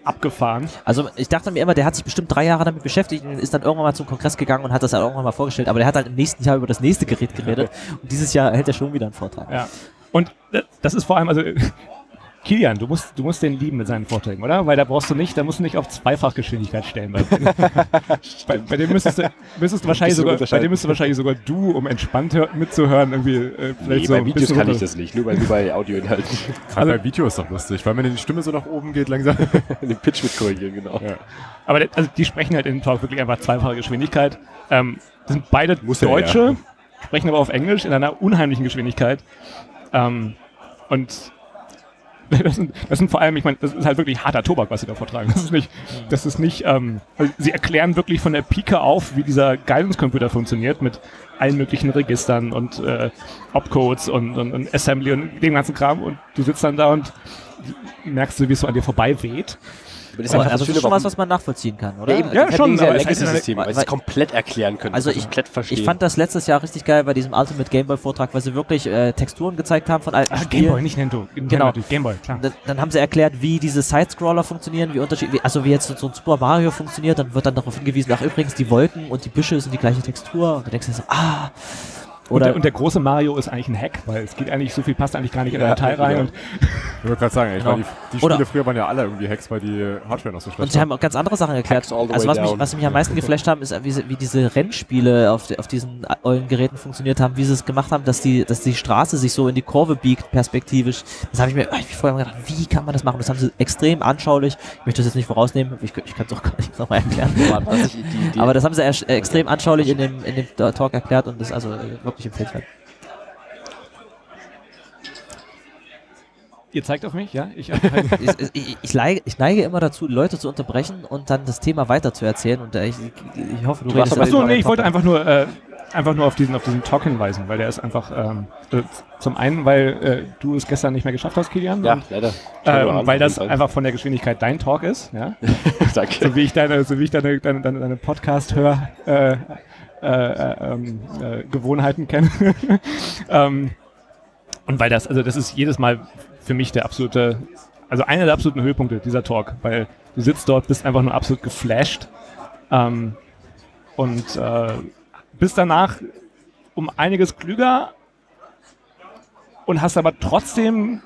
abgefahren. Also ich dachte mir immer, der hat sich bestimmt drei Jahre damit beschäftigt und ist dann irgendwann mal zum Kongress gegangen und hat das dann irgendwann mal vorgestellt. Aber der hat halt im nächsten Jahr über das nächste Gerät geredet [laughs] und dieses Jahr hält er schon wieder einen Vortrag. Ja. Und d- das ist vor allem, also Kilian, du musst, du musst den lieben mit seinen Vorträgen, oder? Weil da brauchst du nicht, da musst du nicht auf Zweifachgeschwindigkeit stellen. Bei, [laughs] bei, bei dem müsstest du, müsstest du wahrscheinlich sogar, bei dem müsstest du wahrscheinlich sogar du, um entspannt hör, mitzuhören, irgendwie äh, vielleicht Nee, so bei Videos kann ich das nicht, nur bei, nur bei Audioinhalten. [laughs] Gerade Also- bei Video ist doch lustig, weil wenn die Stimme so nach oben geht langsam. [laughs] Den Pitch mit korrigieren, genau. Ja. Aber also die sprechen halt in dem Talk wirklich einfach zweifache Geschwindigkeit. Ähm, das sind beide Muss er, Deutsche, sprechen aber auf Englisch in einer unheimlichen Geschwindigkeit. Ähm, und [laughs] das sind, das sind vor allem, ich meine, das ist halt wirklich harter Tobak, was sie da vortragen. Das ist nicht, das ist nicht, ähm, also sie erklären wirklich von der Pike auf, wie dieser Guidance-Computer funktioniert mit allen möglichen Registern und äh, Opcodes und, und, und Assembly und dem ganzen Kram und du sitzt dann da und merkst du, wie es so an dir vorbei weht. Aber das ist Aber also Schöne, schon was, warum- was man nachvollziehen kann, oder? Ja, eben, Ja, das schon, aber es ist halt Legacy-Systeme, weil sie es komplett erklären können, Also ich, komplett verstehen. ich fand das letztes Jahr richtig geil bei diesem Ultimate Game Boy Vortrag, weil sie wirklich äh, Texturen gezeigt haben von alten Ah, Spielen. Gameboy, nicht Nintendo. Nintendo Genau. Gameboy, klar. Dann, dann haben sie erklärt, wie diese Sidescroller funktionieren, wie unterschiedlich, also wie jetzt so ein Super Mario funktioniert, dann wird dann darauf hingewiesen, ach übrigens, die Wolken und die Büsche sind die gleiche Textur. Und du denkst dir so, ah. Und der, und der große Mario ist eigentlich ein Hack, weil es geht eigentlich, so viel passt eigentlich gar nicht in Ja, ein Teil rein. genau. Und Ich wollte gerade sagen, ich Genau. meine, die, die Oder- Spiele früher waren ja alle irgendwie Hacks, weil die Hardware noch so schlecht Und sie haben auch ganz andere Sachen erklärt. Also was mich, was mich am meisten [laughs] geflasht haben, ist, wie, sie- wie diese Rennspiele auf, auf diesen ollen Geräten funktioniert haben, wie sie es gemacht haben, dass die, dass die Straße sich so in die Kurve biegt, perspektivisch. Das habe ich mir hab ich mir vorher mal gedacht, wie kann man das machen? Das haben sie extrem anschaulich. Ich möchte das jetzt nicht vorausnehmen, ich, ich kann es auch gar nicht nochmal erklären. Aber das haben sie erst, äh, extrem anschaulich in dem, in dem Talk erklärt und das ist also äh, wirklich empfehlenswert. ihr zeigt auf mich, ja? Ich, [laughs] ich, ich, ich, neige, ich neige immer dazu, Leute zu unterbrechen und dann das Thema weiter zu erzählen und äh, ich, ich hoffe, du, Du warst redest aber nee, ich wollte Talk. einfach nur, äh, einfach nur auf diesen, auf diesen Talk hinweisen, weil der ist einfach, ähm, äh, zum einen, weil äh, du es gestern nicht mehr geschafft hast, Kilian. ja, und, leider. ähm, weil das einfach von der Geschwindigkeit dein Talk ist, ja. [laughs] Danke. so wie ich deine, so wie ich deine, deine, deine, deine Podcast-Hör, äh, äh, äh, ähm, äh, Gewohnheiten kenne. [laughs] ähm, und weil das, also das ist jedes Mal für mich der absolute, also einer der absoluten Höhepunkte dieser Talk, weil du sitzt dort, bist einfach nur absolut geflasht ähm, und äh, bist danach um einiges klüger und hast aber trotzdem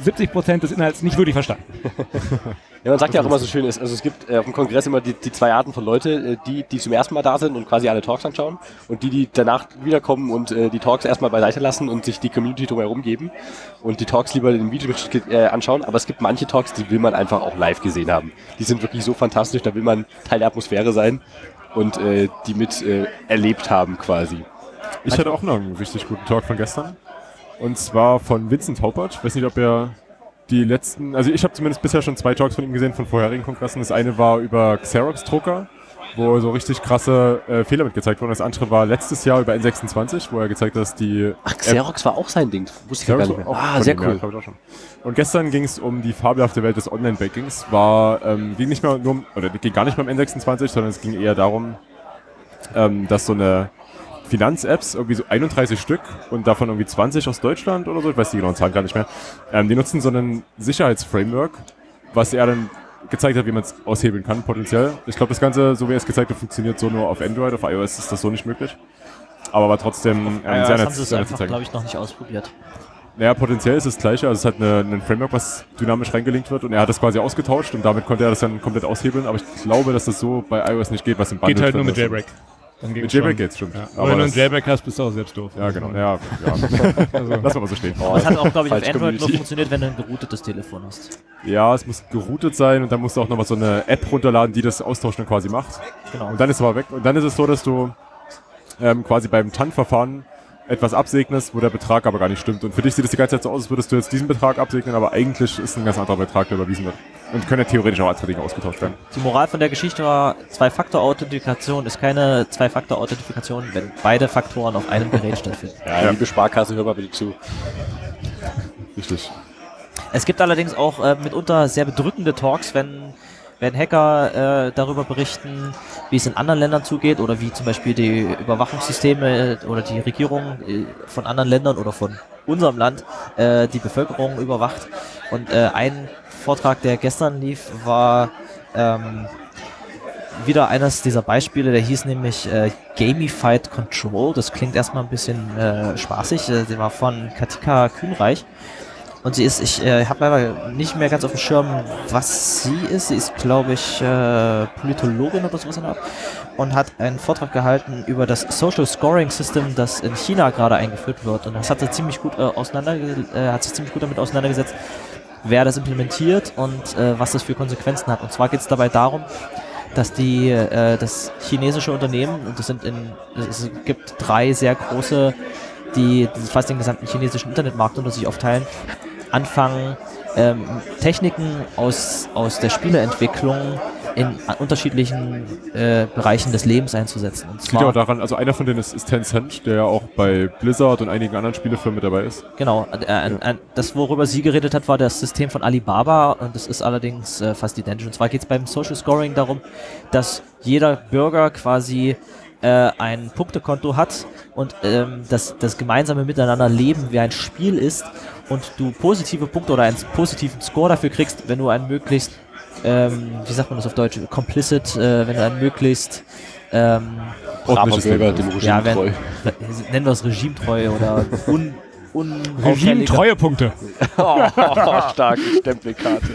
70% des Inhalts nicht wirklich verstanden. [laughs] Ja, man sagt ja auch immer so schön, ist, also es gibt äh, auf dem Kongress immer die, die zwei Arten von Leute, äh, die, die zum ersten Mal da sind und quasi alle Talks anschauen und die, die danach wiederkommen und äh, die Talks erstmal beiseite lassen und sich die Community drumherum geben und die Talks lieber im Video äh, anschauen. Aber es gibt manche Talks, die will man einfach auch live gesehen haben. Die sind wirklich so fantastisch, da will man Teil der Atmosphäre sein und äh, die mit äh, erlebt haben quasi. Ich hatte auch noch einen richtig guten Talk von gestern. Und zwar von Vincent Haupert. Ich weiß nicht, ob er die letzten, also ich habe zumindest bisher schon zwei Talks von ihm gesehen von vorherigen Kongressen. Das eine war über Xerox-Drucker, wo so richtig krasse äh, Fehler mit gezeigt wurden. Das andere war letztes Jahr über N26, wo er gezeigt hat, dass die Ach, Xerox war auch sein Ding. Wusste ich gar Xerox nicht mehr. Ah, sehr cool. schon. Und gestern ging es um die fabelhafte Welt des Online-Bankings. War, ähm, ging nicht mehr nur um, oder ging gar nicht mehr um N26, sondern es ging eher darum, ähm, dass so eine Finanz-Apps, irgendwie so 31 Stück und davon irgendwie 20 aus Deutschland oder so, ich weiß die genauen Zahlen gar nicht mehr, ähm, die nutzen so ein Sicherheitsframework, was er dann gezeigt hat, wie man es aushebeln kann, potenziell. Ich glaube, das Ganze, so wie er es gezeigt hat, funktioniert so nur auf Android, auf iOS ist das so nicht möglich. Aber war trotzdem ähm, Ja, sehr das nett, haben sie einfach, glaube ich, noch nicht ausprobiert. Naja, potenziell ist es das gleiche. Also es hat eine, ein Framework, was dynamisch reingelinkt wird und er hat das quasi ausgetauscht und damit konnte er das dann komplett aushebeln. Aber ich glaube, dass das so bei iOS nicht geht, was im Bundle Geht halt nur mit ist. Jailbreak. Dann Mit geht's schon. geht's, stimmt. Ja. Aber wenn du das- Jailbreak hast, bist du auch selbst doof. Ja, genau. Ja, ja. [laughs] Also, Lass mal so stehen. Oh, Das hat auch, glaube ich, auf Android nur Community. funktioniert, wenn du ein geroutetes Telefon hast. Ja, es muss geroutet sein und dann musst du auch nochmal so eine App runterladen, die das Austauschen quasi macht. Genau. Und dann ist es aber weg. Und dann ist es so, dass du ähm, quasi beim TAN-Verfahren etwas absegnest, wo der Betrag aber gar nicht stimmt. Und für dich sieht es die ganze Zeit so aus, als würdest du jetzt diesen Betrag absegnen, aber eigentlich ist ein ganz anderer Betrag, der überwiesen wird. Und können ja theoretisch auch andere Dinge ausgetauscht werden. Die Moral von der Geschichte war, Zwei-Faktor-Authentifikation ist keine Zwei-Faktor-Authentifikation, wenn beide Faktoren auf einem Gerät stattfinden. Ja, Ja. liebe Sparkasse, hör mal bitte zu. Richtig. Es gibt allerdings auch äh, mitunter sehr bedrückende Talks, wenn, wenn Hacker äh, darüber berichten, wie es in anderen Ländern zugeht oder wie zum Beispiel die Überwachungssysteme äh, oder die Regierung äh, von anderen Ländern oder von unserem Land äh, die Bevölkerung überwacht. Und äh, ein Vortrag, der gestern lief, war ähm, wieder eines dieser Beispiele, der hieß nämlich äh, Gamified Control. Das klingt erstmal ein bisschen äh, spaßig. Äh, der war von Katika Kühnreich. Und sie ist, ich äh, habe leider nicht mehr ganz auf dem Schirm, was sie ist. Sie ist, glaube ich, äh, Politologin oder sowas in der Art. Und hat einen Vortrag gehalten über das Social Scoring System, das in China gerade eingeführt wird. Und das hat, sie ziemlich gut, äh, auseinander, äh, hat sich ziemlich gut damit auseinandergesetzt, wer das implementiert und äh, was das für Konsequenzen hat. Und zwar geht es dabei darum, dass die äh, das chinesische Unternehmen, und das sind in, es gibt drei sehr große, die fast den gesamten chinesischen Internetmarkt unter sich aufteilen, anfangen, ähm, Techniken aus, aus der Spieleentwicklung in unterschiedlichen äh, Bereichen des Lebens einzusetzen. Und ja auch daran, also einer von denen ist, ist Tencent, der ja auch bei Blizzard und einigen anderen Spielefirmen mit dabei ist. Genau, äh, äh, äh, das worüber sie geredet hat, war das System von Alibaba und das ist allerdings äh, fast identisch. Und zwar geht es beim Social Scoring darum, dass jeder Bürger quasi äh, ein Punktekonto hat und ähm, das, das gemeinsame Miteinander Leben wie ein Spiel ist und du positive Punkte oder einen positiven Score dafür kriegst, wenn du einen möglichst, ähm, wie sagt man das auf Deutsch, complicit, äh, wenn du einen möglichst ähm, Ordentliches Bürger, dem ja, Regime wenn, treu. nennen wir es regimetreu oder un, unauffälliger Regime-Treuepunkte. [laughs] Oh, starke Stempelkarte.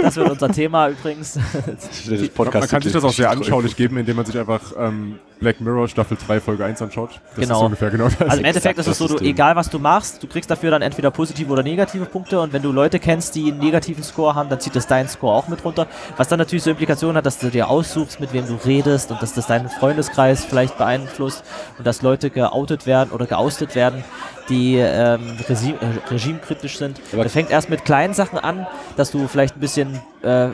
Das wird unser Thema übrigens. Man, Podcast man kann sich das auch sehr anschaulich geben, indem man sich einfach ähm, Black Mirror Staffel 3 Folge 1 anschaut. Das Genau. ist ungefähr genau das. Also im Endeffekt ist es so, du, egal was du machst, du kriegst dafür dann entweder positive oder negative Punkte und wenn du Leute kennst, die einen negativen Score haben, dann zieht das deinen Score auch mit runter. Was dann natürlich so Implikationen hat, dass du dir aussuchst, mit wem du redest und dass das deinen Freundeskreis vielleicht beeinflusst und dass Leute geoutet werden oder geoustet werden, die ähm, regi äh, regimekritisch sind. Aber- Das fängt erst mit kleinen Sachen an, dass du vielleicht ein bisschen äh,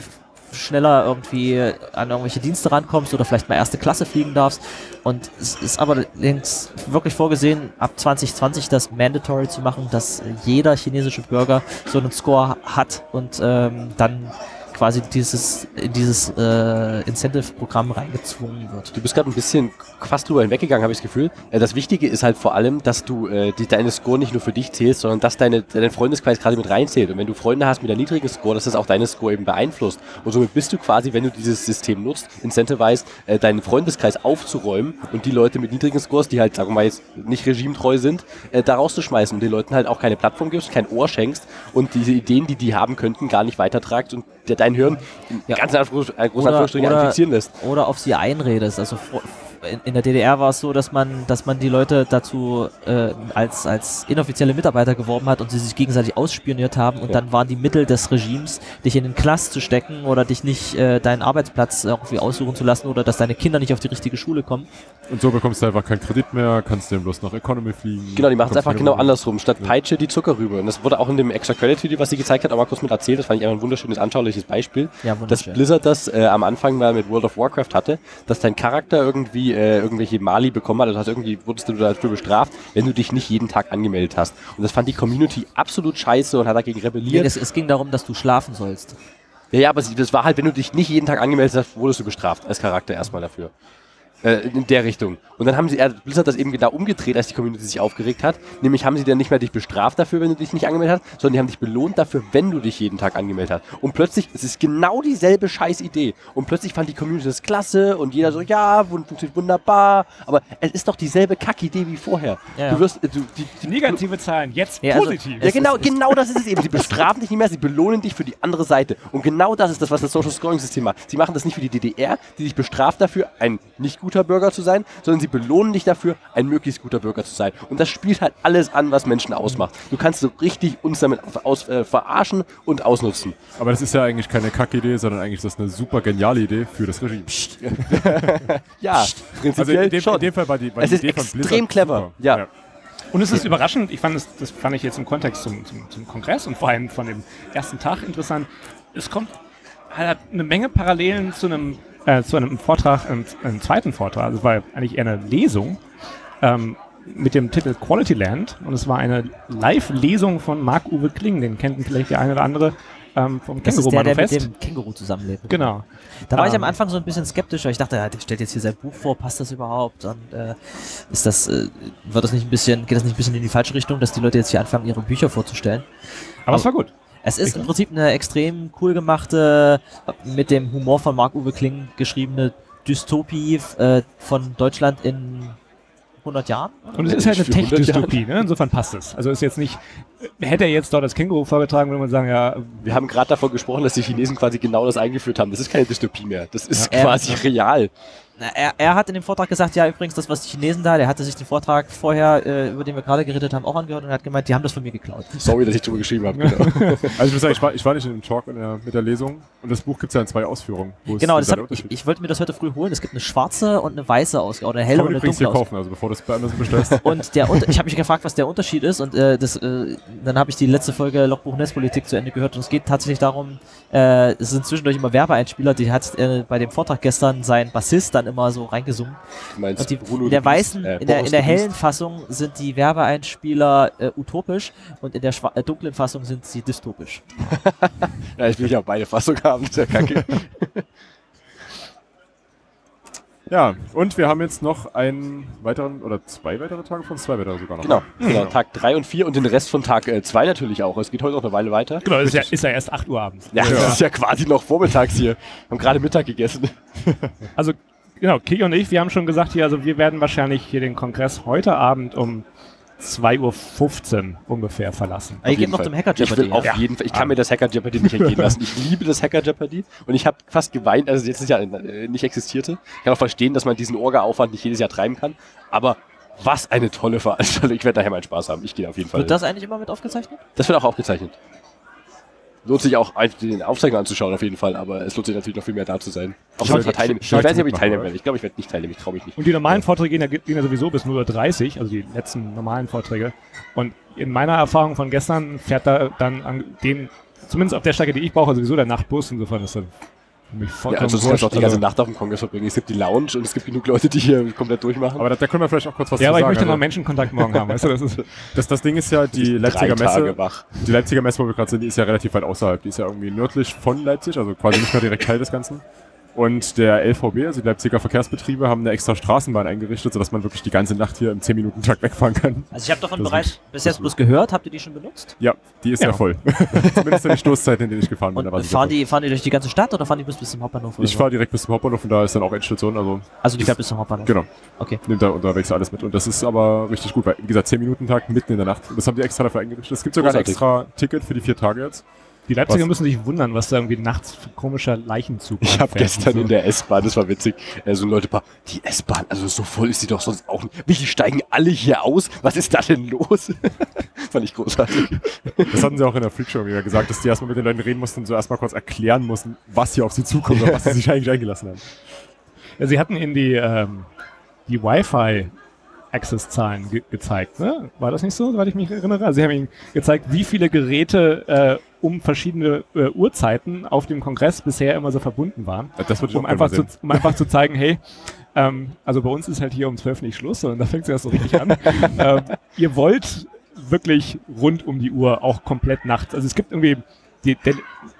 schneller irgendwie an irgendwelche Dienste rankommst oder vielleicht mal erste Klasse fliegen darfst. Und es ist aber links wirklich vorgesehen, ab 2020 das mandatory zu machen, dass jeder chinesische Bürger so einen Score hat und ähm, dann quasi dieses, dieses äh, Incentive-Programm reingezwungen wird. Du bist gerade ein bisschen fast drüber hinweggegangen, habe ich das Gefühl. Äh, Das Wichtige ist halt vor allem, dass du äh, die, deine Score nicht nur für dich zählst, sondern dass deine, dein Freundeskreis gerade mit reinzählt. Und wenn du Freunde hast mit einem niedrigen Score, dass das auch deine Score eben beeinflusst. Und somit bist du quasi, wenn du dieses System nutzt, incentivized, äh, deinen Freundeskreis aufzuräumen und die Leute mit niedrigen Scores, die halt, sagen wir mal, jetzt nicht regimetreu sind, äh, da rauszuschmeißen und den Leuten halt auch keine Plattform gibst, kein Ohr schenkst und diese Ideen, die die haben könnten, gar nicht weitertragst und dein Hirn Ja. ganz äh, großen Oder- oder- infizieren lässt. oder auf sie einredest. Also in, in der DDR war es so, dass man, dass man die Leute dazu äh, als, als inoffizielle Mitarbeiter geworben hat und sie sich gegenseitig ausspioniert haben und Ja. dann waren die Mittel des Regimes, dich in den Knast zu stecken oder dich nicht äh, deinen Arbeitsplatz irgendwie aussuchen zu lassen oder dass deine Kinder nicht auf die richtige Schule kommen. Und so bekommst du einfach keinen Kredit mehr, kannst dann bloß nach Economy fliegen. Genau, die machen es einfach genau andersrum. Statt Ja. Peitsche die Zuckerrübe. Und das wurde auch in dem Extra Credit Video, was sie gezeigt hat, auch mal kurz mit erzählt. Das fand ich einfach ein wunderschönes, anschauliches Beispiel. Ja, dass wunderschön. Blizzard das äh, am Anfang mal mit World of Warcraft hatte, dass dein Charakter irgendwie äh, irgendwelche Mali bekommen hat. Also hast irgendwie wurdest du dafür bestraft, wenn du dich nicht jeden Tag angemeldet hast. Und das fand die Community absolut scheiße und hat dagegen Nee, rebelliert. es, ging darum, dass du schlafen sollst. Ja, ja, aber das war halt, wenn du dich nicht jeden Tag angemeldet hast, wurdest du bestraft als Charakter erstmal dafür. Äh, in der Richtung. Und dann haben sie, äh, Blizzard das eben genau umgedreht, als die Community sich aufgeregt hat. Nämlich haben sie dann nicht mehr dich bestraft dafür, wenn du dich nicht angemeldet hast, sondern die haben dich belohnt dafür, wenn du dich jeden Tag angemeldet hast. Und plötzlich, es ist genau dieselbe scheiß Idee. Und plötzlich fand die Community das klasse und jeder so, ja, funktioniert wunderbar. Aber es ist doch dieselbe Kackidee wie vorher. Ja, ja. Du wirst, äh, du, die, die, Negative Zahlen, jetzt Ja, also- positiv. ja, Es genau, ist- genau das ist es [laughs] eben. Sie bestrafen dich nicht mehr, sie belohnen dich für die andere Seite. Und genau das ist das, was das Social Scoring System macht. Sie machen das nicht für die DDR, die dich bestraft dafür, ein nicht guter Bürger zu sein, sondern sie belohnen dich dafür, ein möglichst guter Bürger zu sein. Und das spielt halt alles an, was Menschen ausmacht. Du kannst so richtig uns damit aus, äh, verarschen und ausnutzen. Aber das ist ja eigentlich keine Kackidee, sondern eigentlich ist das eine super geniale Idee für das Regime. [laughs] Ja, prinzipiell Also in dem, schon. in dem Fall war die, war Es die ist Idee von extrem Blizzard clever. super. Ja. Und es ist überraschend, ich fand es, das fand ich jetzt im Kontext zum, zum, zum Kongress und vor allem von dem ersten Tag interessant. Es kommt hat eine Menge Parallelen zu einem, äh, zu einem Vortrag, einem, einem zweiten Vortrag. Also es war eigentlich eher eine Lesung ähm, mit dem Titel Quality Land und es war eine Live-Lesung von Marc-Uwe Kling, den kennt vielleicht der eine oder andere ähm, vom Das ist der, der mit dem Känguru zusammenlebt. Genau. Da war ich Ähm. am Anfang so ein bisschen skeptisch, weil ich dachte, ja, der stellt jetzt hier sein Buch vor, passt das überhaupt? Und äh, ist das, äh, wird das nicht ein bisschen, geht das nicht ein bisschen in die falsche Richtung, dass die Leute jetzt hier anfangen, ihre Bücher vorzustellen? Aber es war gut. Es ist im Prinzip eine extrem cool gemachte, mit dem Humor von Marc-Uwe Kling geschriebene Dystopie äh, von Deutschland in 100 Jahren. Und es ist halt eine Für 100 Tech-Dystopie, ne? insofern passt es. Also ist jetzt nicht, hätte er jetzt dort das Känguru vorgetragen, würde man sagen, ja, Wir haben gerade davon gesprochen, dass die Chinesen quasi genau das eingeführt haben. Das ist keine Dystopie mehr. Das ist Ja. quasi real. Er, er hat in dem Vortrag gesagt, ja übrigens, das was die Chinesen da, der hatte sich den Vortrag vorher, äh, über den wir gerade geredet haben, auch angehört und hat gemeint, die haben das von mir geklaut. Sorry, dass ich drüber geschrieben habe. Genau. [laughs] Also ich muss sagen, ich war, ich war nicht in dem Talk in der, mit der Lesung und das Buch gibt es ja in zwei Ausführungen. Wo Genau, hab, ich, ich wollte mir das heute früh holen. Es gibt eine schwarze und eine weiße Ausgabe, oder eine helle und eine dunkle Ausgabe. kaufen, also bevor du es bei Amazon bestellst. Und der ich habe mich gefragt, was der Unterschied ist und äh, das, äh, dann habe ich die letzte Folge Logbuch Netzpolitik zu Ende gehört und es geht tatsächlich darum, äh, es sind zwischendurch immer Werbeeinspieler, die hat äh, bei dem Vortrag gestern sein Bassist dann immer so reingesungen. Meinst die, Bruno in der weißen, äh, in der, in der hellen Fassung sind die Werbeeinspieler äh, utopisch und in der äh, dunklen Fassung sind sie dystopisch. [laughs] Ja, ich will ja auch beide Fassungen haben. Ist ja kacke. [laughs] Ja, und wir haben jetzt noch einen weiteren, oder zwei weitere Tage von zwei weitere sogar noch. genau, genau. Tag 3 und 4 und den Rest von Tag 2 natürlich auch. Es geht heute noch eine Weile weiter. genau, ist ja, ist ja erst 8 Uhr abends. Ja, das ist ja quasi noch vormittags hier. Haben gerade Mittag gegessen. Also, genau, Kiki und ich, wir haben schon gesagt hier, also wir werden wahrscheinlich hier den Kongress heute Abend um 2.15 Uhr ungefähr verlassen. Aber ihr geht noch Fall. zum Hacker Ich will Jeopardy. auf Ja. jeden Fall, ich kann mir das Hacker Jeopardy nicht entgehen lassen. Ich liebe das Hacker Jeopardy und ich habe fast geweint, also jetzt ist ja äh, nicht existierte. Ich kann auch verstehen, dass man diesen Orga-Aufwand nicht jedes Jahr treiben kann, aber was eine tolle Veranstaltung. Ich werde daher meinen Spaß haben. Ich gehe auf jeden Fall. Wird das eigentlich immer mit aufgezeichnet? das wird auch aufgezeichnet. Lohnt sich auch, einfach den Aufzeichner anzuschauen, auf jeden Fall, aber es lohnt sich natürlich noch viel mehr da zu sein. Auch wenn ich teilnehmen. Ich weiß nicht, ob ich teilnehmen werde. Ich glaube, ich werde nicht teilnehmen. Ich traue mich nicht. Und die normalen Vorträge gehen ja, gehen ja sowieso bis 0.30 Uhr, also die letzten normalen Vorträge. Und in meiner Erfahrung von gestern fährt da dann an den, zumindest auf der Strecke, die ich brauche, sowieso der Nachtbus. Insofern ist mich Ja, also du kannst auch die ganze Also- Nacht auf dem Kongress verbringen. Es gibt die Lounge und es gibt genug Leute, die hier komplett durchmachen. Aber da, da können wir vielleicht auch kurz was Ja, zu aber ich sagen. möchte noch also, Menschenkontakt morgen haben, weißt du, das ist, [laughs] das, das Ding ist ja, die Leipziger Messe, wach. die Leipziger Messe, wo wir gerade sind, die ist ja relativ weit außerhalb. Die ist ja irgendwie nördlich von Leipzig, also quasi nicht mehr direkt Teil des Ganzen. Und der LVB, also die Leipziger Verkehrsbetriebe, haben eine extra Straßenbahn eingerichtet, sodass man wirklich die ganze Nacht hier im 10-Minuten-Takt wegfahren kann. Also ich habe davon Das bereits bis jetzt bloß gehört. Habt ihr die schon benutzt? Ja, die ist Ja. ja, voll. [laughs] Zumindest in den Stoßzeiten, in denen ich gefahren bin. Und fahren die, fahren die durch die ganze Stadt oder fahren die bis, bis zum Hauptbahnhof? Ich so? fahre direkt bis zum Hauptbahnhof und da ist dann auch Endstation, also Also die fährt bis zum Hauptbahnhof. genau. Okay. Nimmt da unterwegs alles mit. Und das ist aber richtig gut, weil, wie gesagt, 10-Minuten-Tag mitten in der Nacht. Und das haben die extra dafür eingerichtet. Es gibt sogar ein Großartig. extra Ticket für die vier Tage jetzt. Die Leipziger Was? müssen sich wundern, was da irgendwie nachts für komischer Leichenzug Ich habe gestern so. in der S-Bahn, das war witzig, äh, so ein Leute, paar, die S-Bahn, also so voll ist die doch sonst auch nicht. Wie, die steigen alle hier aus? Was ist da denn los? [laughs] Fand ich großartig. Das hatten sie auch in der Freakshow wieder gesagt, dass die erstmal mit den Leuten reden mussten und so erstmal kurz erklären mussten, was hier auf sie zukommt und was sie sich eigentlich eingelassen haben. Ja, sie hatten ihnen die, ähm, die Wi-Fi-Access-Zahlen ge gezeigt, ne? War das nicht so, soweit ich mich erinnere? Also sie haben ihnen gezeigt, wie viele Geräte äh, um verschiedene äh, Uhrzeiten auf dem Kongress bisher immer so verbunden waren. Das würde ich Um auch einfach, zu, um einfach zu zeigen, hey, ähm, also bei uns ist halt hier um 12 nicht Schluss, sondern da fängt es erst so richtig an. [laughs] ähm, ihr wollt wirklich rund um die Uhr, auch komplett nachts. Also es gibt irgendwie die, der,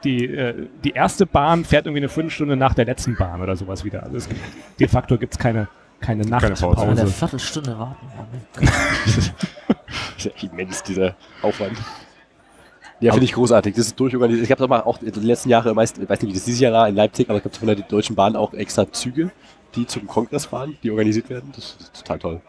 die, äh, die erste Bahn fährt irgendwie eine Viertelstunde nach der letzten Bahn oder sowas wieder. Also es gibt, de facto gibt es keine, keine Keine Pause. Nachtpause. Eine Viertelstunde warten. Das ist ja immens, dieser Aufwand. Ja, finde ich großartig. Das ist durchorganisiert. Ich habe mal auch die letzten Jahre, meist, ich weiß nicht, wie das dieses Jahr war in Leipzig, aber es gibt von der Deutschen Bahn auch extra Züge, die zum Kongress fahren, die organisiert werden. Das ist total toll.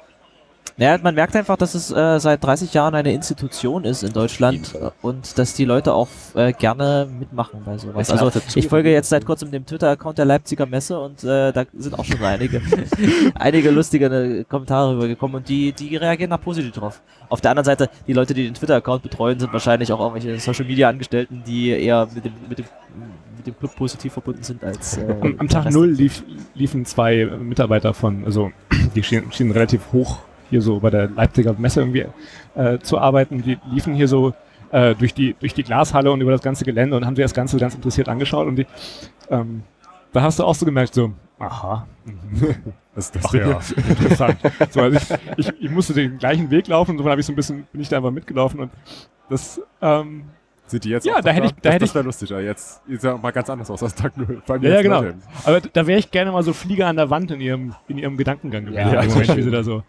Ja, man merkt einfach, dass es äh, seit 30 Jahren eine Institution ist in Deutschland und dass die Leute auch äh, gerne mitmachen bei sowas. Also ich folge jetzt seit kurzem dem Twitter-Account der Leipziger Messe und äh, da sind auch schon einige, [laughs] einige lustige äh, Kommentare rübergekommen und die, die reagieren da positiv drauf. Auf der anderen Seite, die Leute, die den Twitter-Account betreuen, sind wahrscheinlich auch irgendwelche Social-Media-Angestellten, die eher mit dem, mit dem, mit dem Club positiv verbunden sind als äh, Am, am Tag null lief, liefen zwei Mitarbeiter von, also die schienen, schienen relativ hoch hier so bei der Leipziger Messe irgendwie äh, zu arbeiten. Die liefen hier so äh, durch, die, durch die Glashalle und über das ganze Gelände und haben sich das Ganze ganz interessiert angeschaut und die, ähm, da hast du auch so gemerkt, so, aha, mhm. Das, das Ach ja, interessant. So, also ich, ich, ich musste den gleichen Weg laufen, so habe ich so ein bisschen, bin ich da einfach mitgelaufen und das, ähm, Sind die jetzt Ja, da hätte ich- da das, hätte das wäre lustig. Ja, jetzt sieht ja mal ganz anders aus als Tag 0. Vor allem Ja, ja, genau. Leute. Aber da wäre ich gerne mal so Flieger an der Wand in ihrem, in ihrem Gedankengang gewesen. Ja, das Moment, wie sie da so.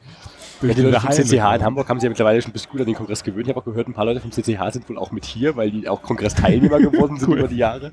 Ja, Leute diese vom Hallen CCH in. Hamburg haben sich ja mittlerweile schon ein bisschen gut an den Kongress gewöhnt. Ich habe auch gehört, ein paar Leute vom CCH sind wohl auch mit hier, weil die auch Kongressteilnehmer [laughs] geworden sind Cool. über die Jahre.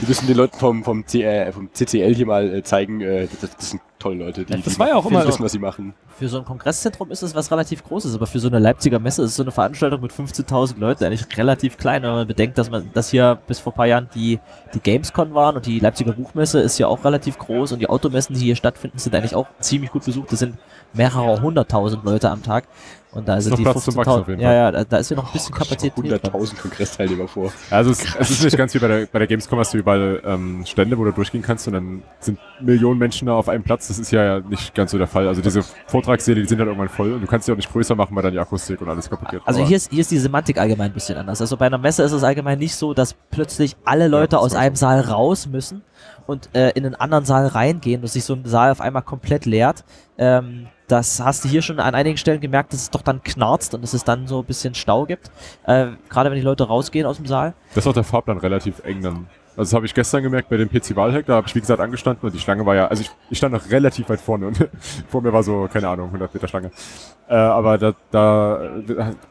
Wir müssen den Leuten vom, vom, C, äh, vom CCL hier mal äh, zeigen, äh, das, das sind tolle Leute, die, Das die war ja auch die immer- wissen, was sie machen. Für so ein Kongresszentrum ist es was relativ Großes, aber für so eine Leipziger Messe ist so eine Veranstaltung mit 15.000 Leuten eigentlich relativ klein, wenn man bedenkt, dass man, dass hier bis vor ein paar Jahren die, die Gamescon waren und die Leipziger Buchmesse ist ja auch relativ groß und die Automessen, die hier stattfinden, sind eigentlich auch ziemlich gut besucht. Das sind mehrere hunderttausend Leute am Tag und da sind noch die Platz zum Wachsen auf 15.000, jeden ja, Fall. ja, da, da ist ja noch ein bisschen Kapazität. drin. 100.000 Kongressteilnehmer vor. Also es, es ist nicht [laughs] ganz wie bei der, bei der Gamescom, hast du überall ähm, Stände, wo du durchgehen kannst und dann sind Millionen Menschen da auf einem Platz. Das ist ja nicht ganz so der Fall. Also diese Vortragssäle, die sind halt irgendwann voll und du kannst sie auch nicht größer machen, weil dann die Akustik und alles kaputt geht. Also hier ist, hier ist die Semantik allgemein ein bisschen anders. Also bei einer Messe ist es allgemein nicht so, dass plötzlich alle Leute das aus einem ich. Saal raus müssen und äh, in einen anderen Saal reingehen und sich so ein Saal auf einmal komplett leert. Ähm, das hast du hier schon an einigen Stellen gemerkt, dass es doch dann knarzt und dass es dann so ein bisschen Stau gibt. Äh, Gerade wenn die Leute rausgehen aus dem Saal. das ist auch der Fahrplan relativ eng dann. Also das habe ich gestern gemerkt bei dem PC Wahlhack, da habe ich wie gesagt angestanden und die Schlange war ja, also ich, ich stand noch relativ weit vorne und [laughs] vor mir war so, keine Ahnung, 100 Meter Schlange. Äh, aber da, da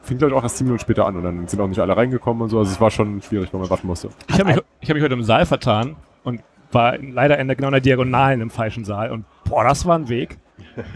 fing glaube ich auch erst 10 Minuten später an und dann sind auch nicht alle reingekommen und so, also es war schon schwierig, weil man warten musste. Ich habe mich, ich hab mich heute im Saal vertan und war leider in der, genau in der Diagonalen im falschen Saal. Und boah, das war ein Weg.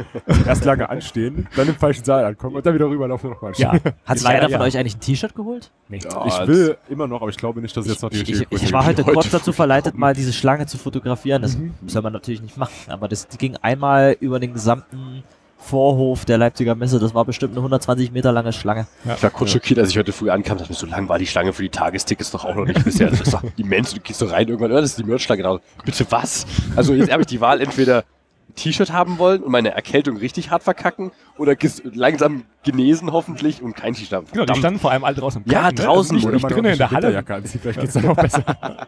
[laughs] Erst lange anstehen, dann im falschen Saal ankommen und dann wieder rüberlaufen und nochmal Ja, [laughs] Hat sich Leider einer von ja. euch eigentlich ein T-Shirt geholt? Nee. Ja, Ich will immer noch, aber ich glaube nicht, dass es jetzt noch die Ich, richtige ich, ich Größe war heute kurz dazu verleitet, mal diese Schlange zu fotografieren. Das soll man natürlich nicht machen. Aber das die ging einmal über den gesamten Vorhof der Leipziger Messe. Das war bestimmt eine 120 Meter lange Schlange. Ich war kurz schockiert, als ich heute früh ankam, dachte mir, so lang war die Schlange für die Tagestickets doch auch noch nicht bisher. Das ist [laughs] doch immens. Du gehst so rein irgendwann, oh, das ist die Merch-Schlange. Genau. Bitte was? Also jetzt habe ich die Wahl, entweder T-Shirt haben wollen und meine Erkältung richtig hart verkacken oder langsam genesen hoffentlich und kein T-Shirt haben. Genau, die standen vor allem alle draußen im Ja, Garten, ne? draußen. Nicht, Oder nicht man drinnen in der Halle. Vielleicht geht's dann auch besser. [laughs]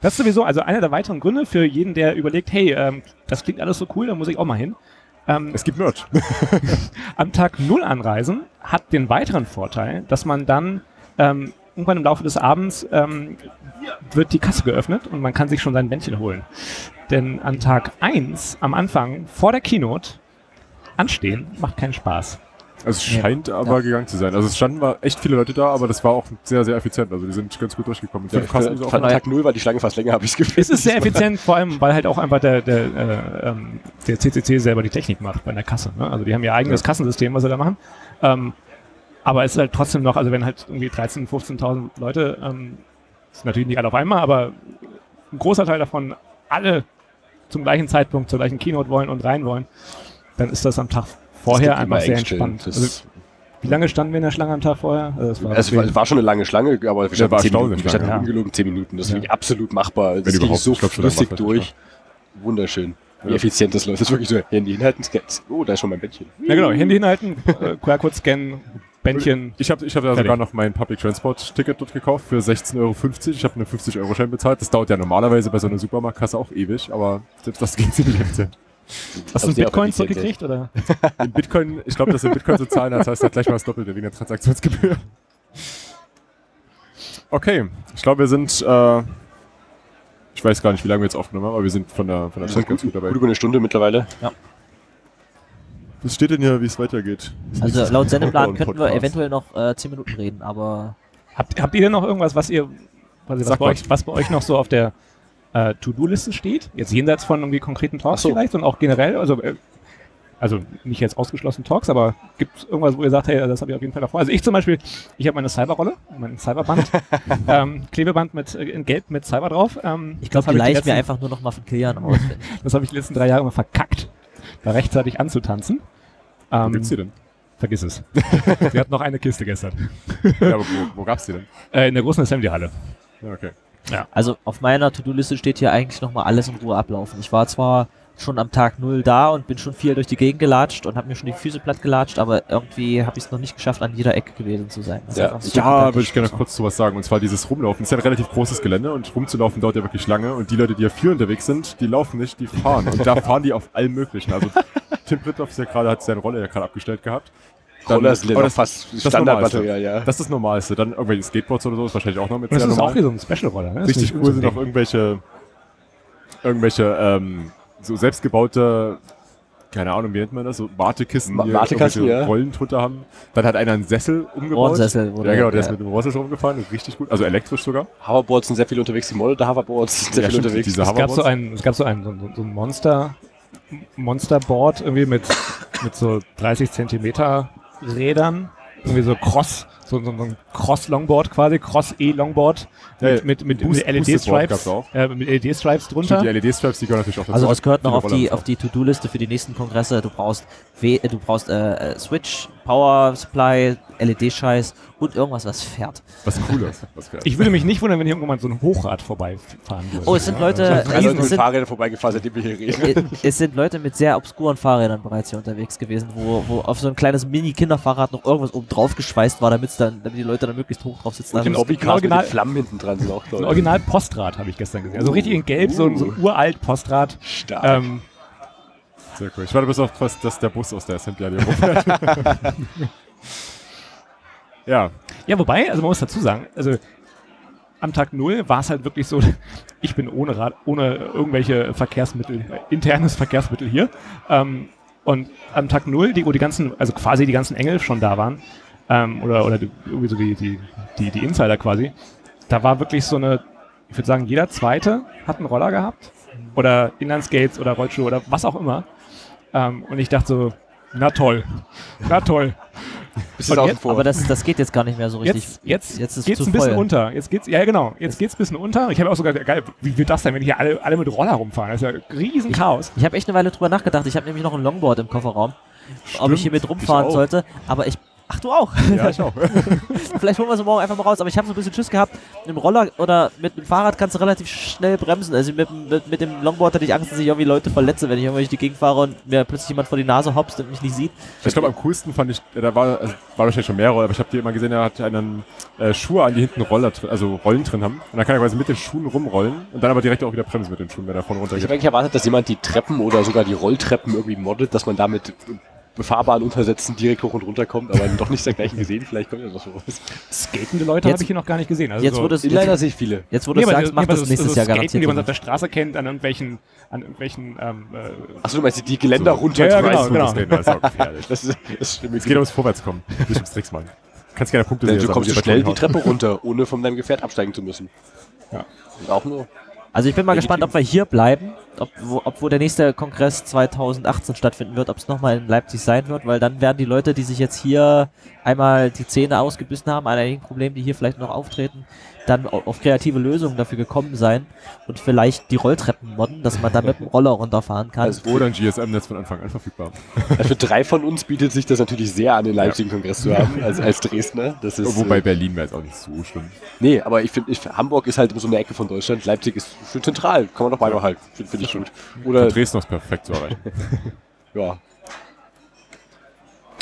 Das ist sowieso also einer der weiteren Gründe für jeden, der überlegt, hey, ähm, das klingt alles so cool, da muss ich auch mal hin. Ähm, Es gibt Merch. [laughs] am Tag Null anreisen hat den weiteren Vorteil, dass man dann ähm, irgendwann im Laufe des Abends ähm, wird die Kasse geöffnet und man kann sich schon sein Bändchen holen. Denn an Tag 1 am Anfang vor der Keynote anstehen macht keinen Spaß. Also es scheint aber gegangen zu sein. Also es standen war echt viele Leute da, aber das war auch sehr, sehr effizient. Also die sind ganz gut durchgekommen. Ja, für, auch von Tag 0 war die Schlange fast länger, habe ich das Gefühl. Es ist sehr effizient, vor allem, weil halt auch einfach der, der, äh, ähm, der CCC selber die Technik macht bei der Kasse. Ne? Also die haben ihr eigenes Kassensystem, was sie da machen. Ähm, aber es ist halt trotzdem noch, also wenn halt irgendwie 13.000, 15.000 Leute, ähm, ist natürlich nicht alle auf einmal, aber ein großer Teil davon alle zum gleichen Zeitpunkt zur gleichen Keynote wollen und rein wollen, dann ist das am Tag vorher einfach sehr entspannt. Also, wie lange standen wir in der Schlange am Tag vorher? Also war Es war, es war schon eine lange Schlange, aber wir standen war 10 Minuten. Wir standen ja. ungelogen 10 Minuten. Das ist Ja. wirklich absolut machbar. Das ging so glaub, flüssig durch. Wunderschön. Wie Ja. effizient das läuft. Das ist wirklich so, Handy hinhalten, scannen. Oh, da ist schon mein Bettchen. ja genau, Handy hinhalten, äh, QR-Code scannen, Bändchen. Ich habe ich hab ja Fertig. sogar noch mein Public Transport Ticket dort gekauft für 16,50 Euro. Ich habe einen 50-Euro-Schein bezahlt. Das dauert ja normalerweise bei so einer Supermarktkasse auch ewig, aber selbst das geht ziemlich effizient. Hast du einen Bitcoin zurückgekriegt oder? In Bitcoin, ich glaube, dass in Bitcoin zu zahlen, das heißt halt gleich mal das Doppelte wegen der Transaktionsgebühr. Okay, ich glaube, wir sind, äh, ich weiß gar nicht, wie lange wir jetzt aufgenommen haben, aber wir sind von der, von der Zeit sind ganz gut, dabei. gut über eine Stunde mittlerweile. Was steht denn hier, wie es weitergeht? Also laut Sendeplan könnten wir eventuell noch äh, 10 Minuten reden, aber Habt, habt ihr denn noch irgendwas, was ihr, was, was, bei euch, was bei euch noch so auf der äh, To-Do-Liste steht? Jetzt jenseits von irgendwie konkreten Talks so. vielleicht und auch generell, also äh, also nicht jetzt ausgeschlossen Talks, aber gibt es irgendwas, wo ihr sagt, hey, das habe ich auf jeden Fall davor? Also ich zum Beispiel, ich habe meine Cyberrolle, mein Cyberband, [laughs] ähm, Klebeband mit äh, in Gelb mit Cyber drauf. Ähm, ich glaube, das die habe ich, leicht die mir einfach nur noch mal von Kilian aus. [laughs] das habe ich die letzten drei Jahre immer verkackt, da rechtzeitig anzutanzen. Wo Ähm, gibt's die denn? vergiss es. [laughs] Sie hat noch eine Kiste gestern. Ja, aber wo, wo gab's die denn? Äh, in der großen Assembly-Halle. Ja, okay. Also auf meiner To-Do-Liste steht hier eigentlich nochmal alles in Ruhe ablaufen. Ich war zwar schon am Tag null da und bin schon viel durch die Gegend gelatscht und habe mir schon die Füße platt gelatscht, aber irgendwie habe ich es noch nicht geschafft, an jeder Ecke gewesen zu sein. Das Ja, Ja, würde ich gerne noch kurz zu was sagen. Und zwar dieses Rumlaufen. Das ist ja ein relativ großes Gelände und rumzulaufen dauert ja wirklich lange. Und die Leute, die ja viel unterwegs sind, die laufen nicht, die fahren. Und da fahren die auf allem Möglichen. Also Tim Prittloff ist ja gerade, hat seine Rolle ja gerade abgestellt gehabt. Dann- Roller sind ja aber noch das- fast das Standardmaterial, ja. Das ist das Normalste. Dann irgendwelche Skateboards oder so ist wahrscheinlich auch noch mit das ist normal. auch wie so ein Special-Roller. Ne? Ist Richtig cool sind auch irgendwelche, irgendwelche ähm, so selbstgebaute, keine Ahnung, wie nennt man das, so Wartekisten, Ma- die Wartekasten, irgendwelche ja. Rollen drunter haben. Dann hat einer einen Sessel umgebaut. Ohrensessel wurde- Ja, genau, der ist ja. mit dem Rohrsessel rumgefahren, richtig gut. Also elektrisch sogar. Hoverboards sind sehr viel unterwegs, die Model der Hoverboards sind sehr Ja, viel stimmt, unterwegs. diese Es gab so Hoverboards. ein, es gab so ein, so- so ein Monster Monsterboard irgendwie mit, mit so 30 Zentimeter Rädern. Irgendwie so Cross, so, so, so ein Cross-Longboard quasi, Cross-E-Longboard mit, mit, mit, mit LED-Stripes äh, mit LED-Stripes drunter. Stimmt, die LED-Stripes, die gehören natürlich auch dazu. Also das gehört noch auf die, auf die To-Do-Liste für die nächsten Kongresse. Du brauchst, w äh, du brauchst äh, äh, Switch, Power Supply, LED-Scheiß und irgendwas, was fährt. Was Cooles. Was fährt. Ich würde mich nicht wundern, wenn hier irgendwann so ein Hochrad vorbeifahren würde. Oh, es sind Leute, Drei es, Leute mit sind, Fahrrädern vorbeigefahren, seitdem wir hier reden. [laughs] es sind Leute mit sehr obskuren Fahrrädern bereits hier unterwegs gewesen, wo, wo auf so ein kleines Mini-Kinderfahrrad noch irgendwas oben drauf geschweißt war, damit's dann, damit die Leute dann möglichst hoch drauf sitzen. Und die Also, mit Original- den Flammen hinten dran sind auch Ein. Original Postrad habe ich gestern gesehen. Also richtig in Gelb, so, ein- so ein uralt Postrad. Stark. Ähm, Sehr cool. Ich warte bis auf, was, dass der Bus aus der Assembly hier rumfährt. ja, Ja, wobei, also man muss dazu sagen, also am Tag null war es halt wirklich so, [laughs] ich bin ohne Rad, ohne irgendwelche Verkehrsmittel, äh, internes Verkehrsmittel hier. Ähm, und am Tag null, die, wo die ganzen, also quasi die ganzen Engel schon da waren, ähm, oder, oder die, irgendwie so die, die, die, die Insider quasi, da war wirklich so eine, ich würde sagen, jeder zweite hat einen Roller gehabt. Oder Inlineskates oder Rollschuhe oder was auch immer. Ähm, und ich dachte so, na toll, na toll. Bist und du außen jetzt- aber das, das geht jetzt gar nicht mehr so richtig. Jetzt, jetzt, jetzt ist geht's zu ein bisschen voll. unter. Jetzt geht's, ja genau, jetzt geht's ein bisschen unter. Ich habe auch sogar, geil, wie wird das denn, wenn hier alle, alle mit Roller rumfahren? Das ist ja ein riesen Chaos. Ich habe echt eine Weile drüber nachgedacht. Ich habe nämlich noch ein Longboard im Kofferraum, ob ich hier mit ich rumfahren sollte. Aber ich. Ach, du auch. ja, ich auch. [laughs] Vielleicht holen wir sie morgen einfach mal raus. Aber ich habe so ein bisschen Schiss gehabt. Mit dem Roller oder mit dem Fahrrad kannst du relativ schnell bremsen. Also mit, dem- mit, mit dem Longboard hatte ich Angst, dass ich irgendwie Leute verletze, wenn ich irgendwie durch die Gegend fahre und mir plötzlich jemand vor die Nase hopst und mich nicht sieht. Ich glaube, am coolsten fand ich, da war, also, war wahrscheinlich schon mehrere, aber ich habe die immer gesehen, er hat einen äh, Schuhe an, die hinten Roller, drin- also Rollen drin haben. Und dann kann er quasi mit den Schuhen rumrollen und dann aber direkt auch wieder bremsen mit den Schuhen, wenn er vorne runter Ich habe eigentlich erwartet, dass jemand die Treppen oder sogar die Rolltreppen irgendwie moddet, dass man damit befahrbaren Untersätzen direkt hoch und runter kommt, aber doch nicht dergleichen gesehen. Vielleicht kommt ja noch sowas. Skatende Leute habe ich hier noch gar nicht gesehen. Also Jetzt so, wurde es. Inliner Jetzt, sehe ich viele. jetzt, wo du Nee, es sagst, so- macht nee, das so- nächstes so Jahr Skaten, garantiert. die man auf der Straße kennt, an irgendwelchen, an irgendwelchen ähm, äh, Achso, du meinst die- die Geländer runter? Ja, ja, genau, genau. Das ist. Das ist, stimmt. Es geht ums Vorwärtskommen, nicht ums Tricks machen. Kannst gerne Punkte Denn sehen. du kommst du schnell die Treppe runter, ohne von deinem Gefährt absteigen zu müssen. Ja. Und auch nur. Also ich bin mal Legitim. gespannt, ob wir hier bleiben, ob wo, ob wo der nächste Kongress 2018 stattfinden wird, ob es nochmal in Leipzig sein wird, weil dann werden die Leute, die sich jetzt hier einmal die Zähne ausgebissen haben, an einigen Problemen, die hier vielleicht noch auftreten, dann au- auf kreative Lösungen dafür gekommen sein und vielleicht die Rolltreppen modden, dass man dann mit dem Roller runterfahren kann. Also Oder ein GSM-Netz von Anfang an verfügbar. Also für drei von uns bietet sich das natürlich sehr an, den Leipzig-Kongress zu haben, als, als Dresdner. Das ist, Wobei äh, Berlin wäre jetzt auch nicht so schlimm. nee, aber ich finde, Hamburg ist halt so eine Ecke von Deutschland. Leipzig ist schön zentral. Kann man doch beibehalten. Finde find ich gut. Oder, Für Dresden ist perfekt zu erreichen. [laughs] ja.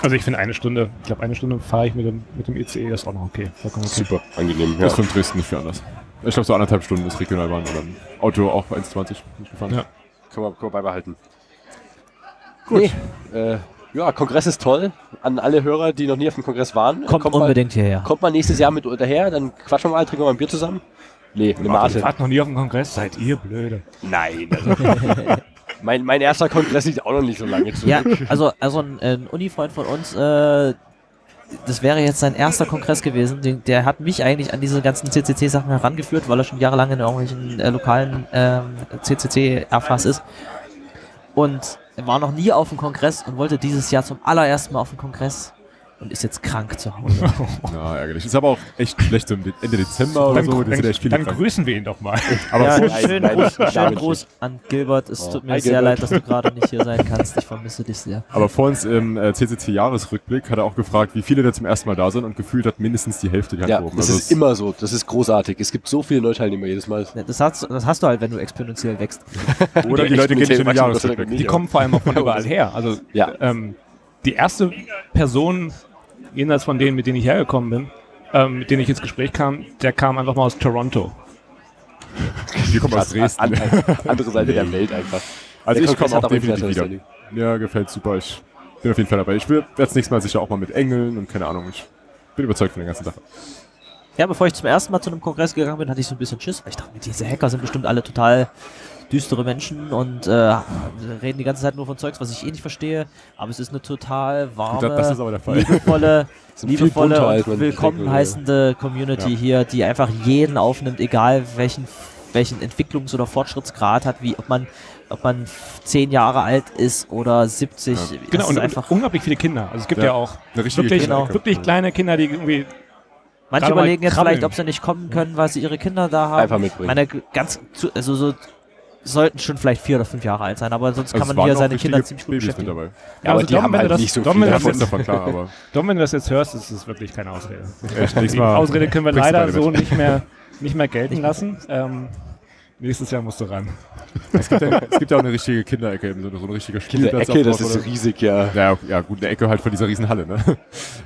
Also ich finde eine Stunde, ich glaube eine Stunde fahre ich mit dem, mit dem ICE, das ist auch noch okay. Okay. Super angenehm. Ja. Das ist von Dresden nicht viel anders. Ich glaube, so anderthalb Stunden ist Regionalbahn oder ein Auto auch 1,20 nicht gefahren. Ja. Können wir, können wir beibehalten. Gut. Nee, äh, ja, Kongress ist toll. An alle Hörer, die noch nie auf dem Kongress waren. Kommt, mal, unbedingt hierher. Kommt mal nächstes Jahr mit daher, dann quatschen wir mal, trinken wir mal ein Bier zusammen. Nee, eine Mate. wart noch nie auf dem Kongress, seid ihr blöde. Nein. Also, [laughs] mein, mein erster Kongress liegt auch noch nicht so lange zurück. Ja, also, also ein, ein Uni-Freund von uns, äh, das wäre jetzt sein erster Kongress gewesen. Den, der hat mich eigentlich an diese ganzen CCC-Sachen herangeführt, weil er schon jahrelang in irgendwelchen äh, lokalen ähm, CCC-Erfass ist. Und er war noch nie auf dem Kongress und wollte dieses Jahr zum allerersten Mal auf dem Kongress und ist jetzt krank zu Hause. [laughs] Ja, ärgerlich. Ist aber auch echt schlecht so im De- Ende Dezember oder Dann, so. Das dann, dann grüßen wir ihn doch mal. Aber ja, schönen Gruß. Gruß an Gilbert. Es Oh. tut mir Hi, sehr Gilbert. leid, dass du gerade nicht hier sein kannst. Ich vermisse dich sehr. Aber vor uns im äh, CCC-Jahresrückblick hat er auch gefragt, wie viele da zum ersten Mal da sind und gefühlt hat mindestens die Hälfte die Hand Ja, gehoben. das Also ist immer so. Das ist großartig. Es gibt so viele Neuteilnehmer jedes Mal. Ja, Das hast, das hast du halt, wenn du exponentiell wächst. Oder die Leute gehen in den Jahresrückblick. Die kommen vor allem auch von überall her. Also Ja. ähm, die erste Person, jenseits von denen, mit denen ich hergekommen bin, ähm, mit denen ich ins Gespräch kam, der kam einfach mal aus Toronto. [laughs] Die kommen aus Dresden. An, an, andere Seite der Welt einfach. Also Der ich komme auch definitiv wieder. Ja, gefällt super. Ich bin auf jeden Fall dabei. Ich werde das nächste Mal sicher auch mal mit Engeln und keine Ahnung. Ich bin überzeugt von der ganzen Sache. Ja, bevor ich zum ersten Mal zu einem Kongress gegangen bin, hatte ich so ein bisschen Schiss, weil ich dachte, diese Hacker sind bestimmt alle total düstere Menschen und äh, reden die ganze Zeit nur von Zeugs, was ich eh nicht verstehe. Aber es ist eine total warme, Das ist aber der Fall. liebevolle, [laughs] liebevolle und willkommen heißende Community Ja. hier, die einfach jeden aufnimmt, egal welchen welchen Entwicklungs- oder Fortschrittsgrad hat, wie ob man, ob man zehn Jahre alt ist oder 70. Das Genau, ist und einfach. unglaublich viele Kinder. Also es gibt Ja. ja, auch Eine richtige wirklich, Genau. Wirklich kleine Kinder, die irgendwie Manche überlegen jetzt krabbeln. vielleicht, ob sie nicht kommen können, weil sie ihre Kinder da haben. Einfach mitbringen. Meine ganz, zu, also so sollten schon vielleicht vier oder fünf Jahre alt sein, aber sonst Also kann man hier seine Kinder ziemlich gut Babys mit beschäftigen. dabei. Ja, aber also die Dom, haben wenn halt du das, nicht so Dom, viele wenn du Ja, das von ist jetzt, davon klar, aber Dom, wenn du das jetzt hörst, ist es wirklich keine Ausrede. [laughs] echt, nächstes Die Mal Ausrede können wir leider so mit. nicht mehr, [laughs] nicht mehr gelten lassen. Ähm, nächstes Jahr musst du ran. [laughs] Es gibt, ja, es gibt ja auch eine richtige Kinderecke, Sinne, so ein richtiger Spielplatz. Kinderecke, das ist riesig, ja. Ja, ja, gut, eine Ecke halt von dieser riesen Halle, ne?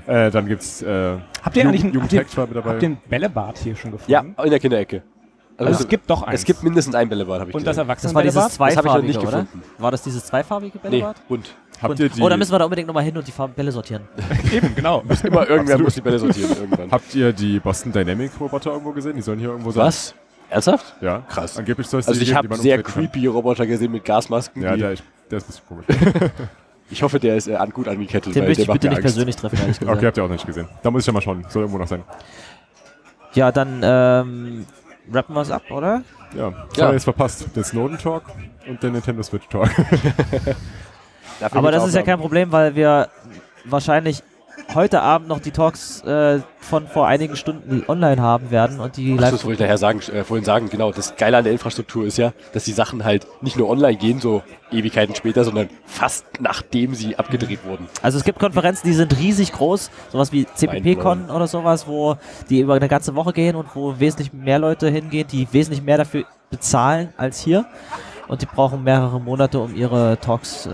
äh, dann gibt's äh, Habt ihr eigentlich einen, habt ihr, mit dabei. habt ihr einen Bällebad hier schon gefunden? Ja, in der Kinderecke. Also es gibt doch eins. es gibt mindestens ein Bällebad, habe ich Und das gesehen. Das war dieses Erwachsenenbällebad? Das habe ich noch zweifarbige, nicht oder? gefunden. War das dieses zweifarbige Nee, Bällebad? bunt. Habt Und- ihr die, oh, da müssen wir da unbedingt nochmal hin und die Farben Bälle sortieren. [laughs] Eben, genau. [laughs] Immer irgendwer Absolut. muss die Bälle sortieren irgendwann. habt ihr die Boston Dynamic Roboter irgendwo gesehen? Die sollen hier irgendwo sein. Was? Ernsthaft? Ja. Krass. Angeblich soll es Also die ich habe sehr umtreten kann. creepy Roboter gesehen mit Gasmasken. Ja, der, ist- der ist ein bisschen komisch. [laughs] ich hoffe, der ist äh, an- gut angekettet, Den weil möchte der ich bitte nicht Angst. persönlich treffen, ehrlich gesagt. Okay, habt ihr auch noch nicht gesehen. Da muss ich ja mal schauen. Soll irgendwo noch sein. Ja, dann ähm, rappen wir es ab, oder? Ja, Ja. ja. jetzt verpasst. Den Snowden Talk und den Nintendo Switch Talk. [laughs] Dafür Aber das ist ja kein Problem, weil wir wahrscheinlich heute Abend noch die Talks äh, von vor einigen Stunden online haben werden und die Ach, live. Das wollte ich daher sagen, äh, vorhin sagen, genau. Das Geile an der Infrastruktur ist ja, dass die Sachen halt nicht nur online gehen, so Ewigkeiten später, sondern fast nachdem sie abgedreht wurden. Also es gibt Konferenzen, die sind riesig groß, sowas wie CPP-Con oder sowas, wo die über eine ganze Woche gehen und wo wesentlich mehr Leute hingehen, die wesentlich mehr dafür bezahlen als hier. Und die brauchen mehrere Monate, um ihre Talks äh,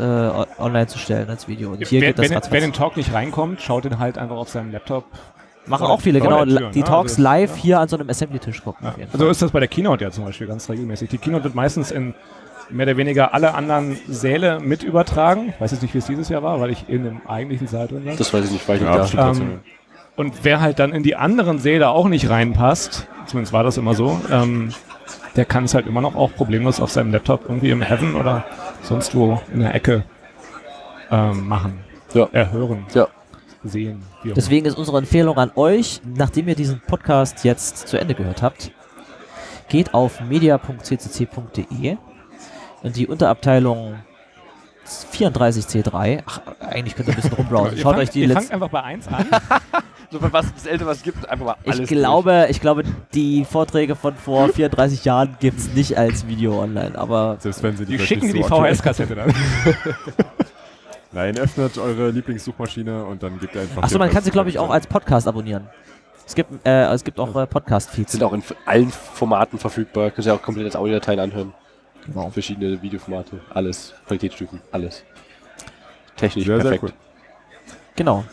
online zu stellen als Video. Und hier wer, geht das wenn, wer ratzfatz. den Talk nicht reinkommt, schaut ihn halt einfach auf seinem Laptop. Machen auch viele, genau. der Tür, die ne? Talks Also, live ja. hier an so einem Assembly-Tisch gucken. Ja. auf jeden Also ist das bei der Keynote ja zum Beispiel ganz regelmäßig. Die Keynote wird meistens in mehr oder weniger alle anderen Säle mit übertragen. Ich weiß jetzt nicht, wie es dieses Jahr war, weil ich in dem eigentlichen Saal drin war. Das weiß ich nicht, weil ich ja, nicht da. Ähm, Und wer halt dann in die anderen Säle auch nicht reinpasst, zumindest war das immer so, ähm, der kann es halt immer noch auch problemlos auf seinem Laptop irgendwie im Heaven oder sonst wo in der Ecke ähm, machen. Ja. Erhören. Ja. Sehen. Deswegen ist unsere Empfehlung an euch, nachdem ihr diesen Podcast jetzt zu Ende gehört habt, geht auf media.ccc.de und die Unterabteilung 34C3, ach, eigentlich könnt ihr ein bisschen rumbrowsen. [laughs] Schaut fangt, euch die ihr fangt einfach bei 1 an. [laughs] So, was das Ältere, was es gibt, einfach mal alles Ich glaube, ich glaube, die Vorträge von vor [laughs] 34 Jahren gibt es nicht als Video online, aber Selbst wenn sie Die vielleicht schicken die so aktuell- VHS-Kassette dann. Nein, öffnet eure Lieblingssuchmaschine und dann gebt ihr einfach. achso, man kann sie, glaube ich, auch als Podcast abonnieren. Es gibt, äh, es gibt auch äh, Podcast-Feeds. Sind auch in allen Formaten verfügbar. Könnt ihr auch komplett als Audiodateien anhören. Genau. Verschiedene Videoformate. Alles. Qualitätsstufen. Alles. Technisch Sehr, sehr perfekt. cool. Genau.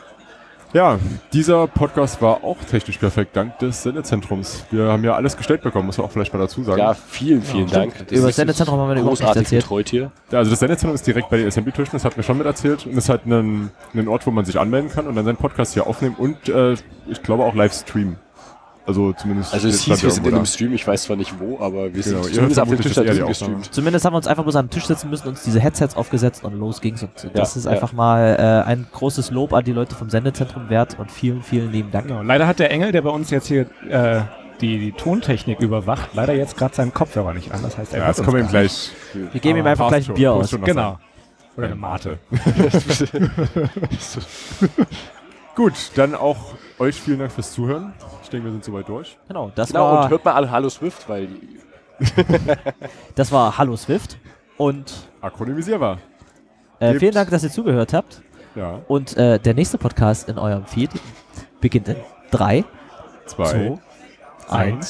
Ja, dieser Podcast war auch technisch perfekt, dank des Sendezentrums. Wir haben ja alles gestellt bekommen, muss man auch vielleicht mal dazu sagen. Ja, vielen, vielen Ja, Dank. Über das Sendezentrum haben wir überhaupt nichts großartig erzählt. betreut hier. Ja, Also das Sendezentrum ist direkt bei den Assembly-Tischen, das hat mir schon mit erzählt. Und ist halt ein, ein Ort, wo man sich anmelden kann und dann seinen Podcast hier aufnehmen und äh, ich glaube auch live streamen. Also zumindest. Also es hieß, wir sind in einem Stream, ich weiß zwar nicht wo, aber wir sind Genau, ihr zumindest auf dem Tisch da gestreamt. Zumindest haben wir uns einfach bloß am Tisch sitzen müssen, uns diese Headsets aufgesetzt und los ging's. Und das Ja, ist ja. einfach mal äh, ein großes Lob an die Leute vom Sendezentrum wert und vielen, vielen lieben Dank. Genau. Leider hat der Engel, der bei uns jetzt hier äh, die, die Tontechnik überwacht, leider jetzt gerade seinen Kopfhörer nicht an. Das heißt, er Ja, das kommen wir ihm gleich. Wir geben ihm Aber einfach gleich ein Bier aus. Genau. Oder eine Mate. [laughs] [laughs] [laughs] Gut, dann auch euch vielen Dank fürs Zuhören. Ich denke, wir sind soweit durch. Genau, das Genau, war und hört mal an Hallo Swift, weil [laughs] das war Hallo Swift und Akronymisierbar. äh, vielen Dank, dass ihr zugehört habt. Ja, Und äh, der nächste Podcast in eurem Feed beginnt in 3, zwei, 2, 1.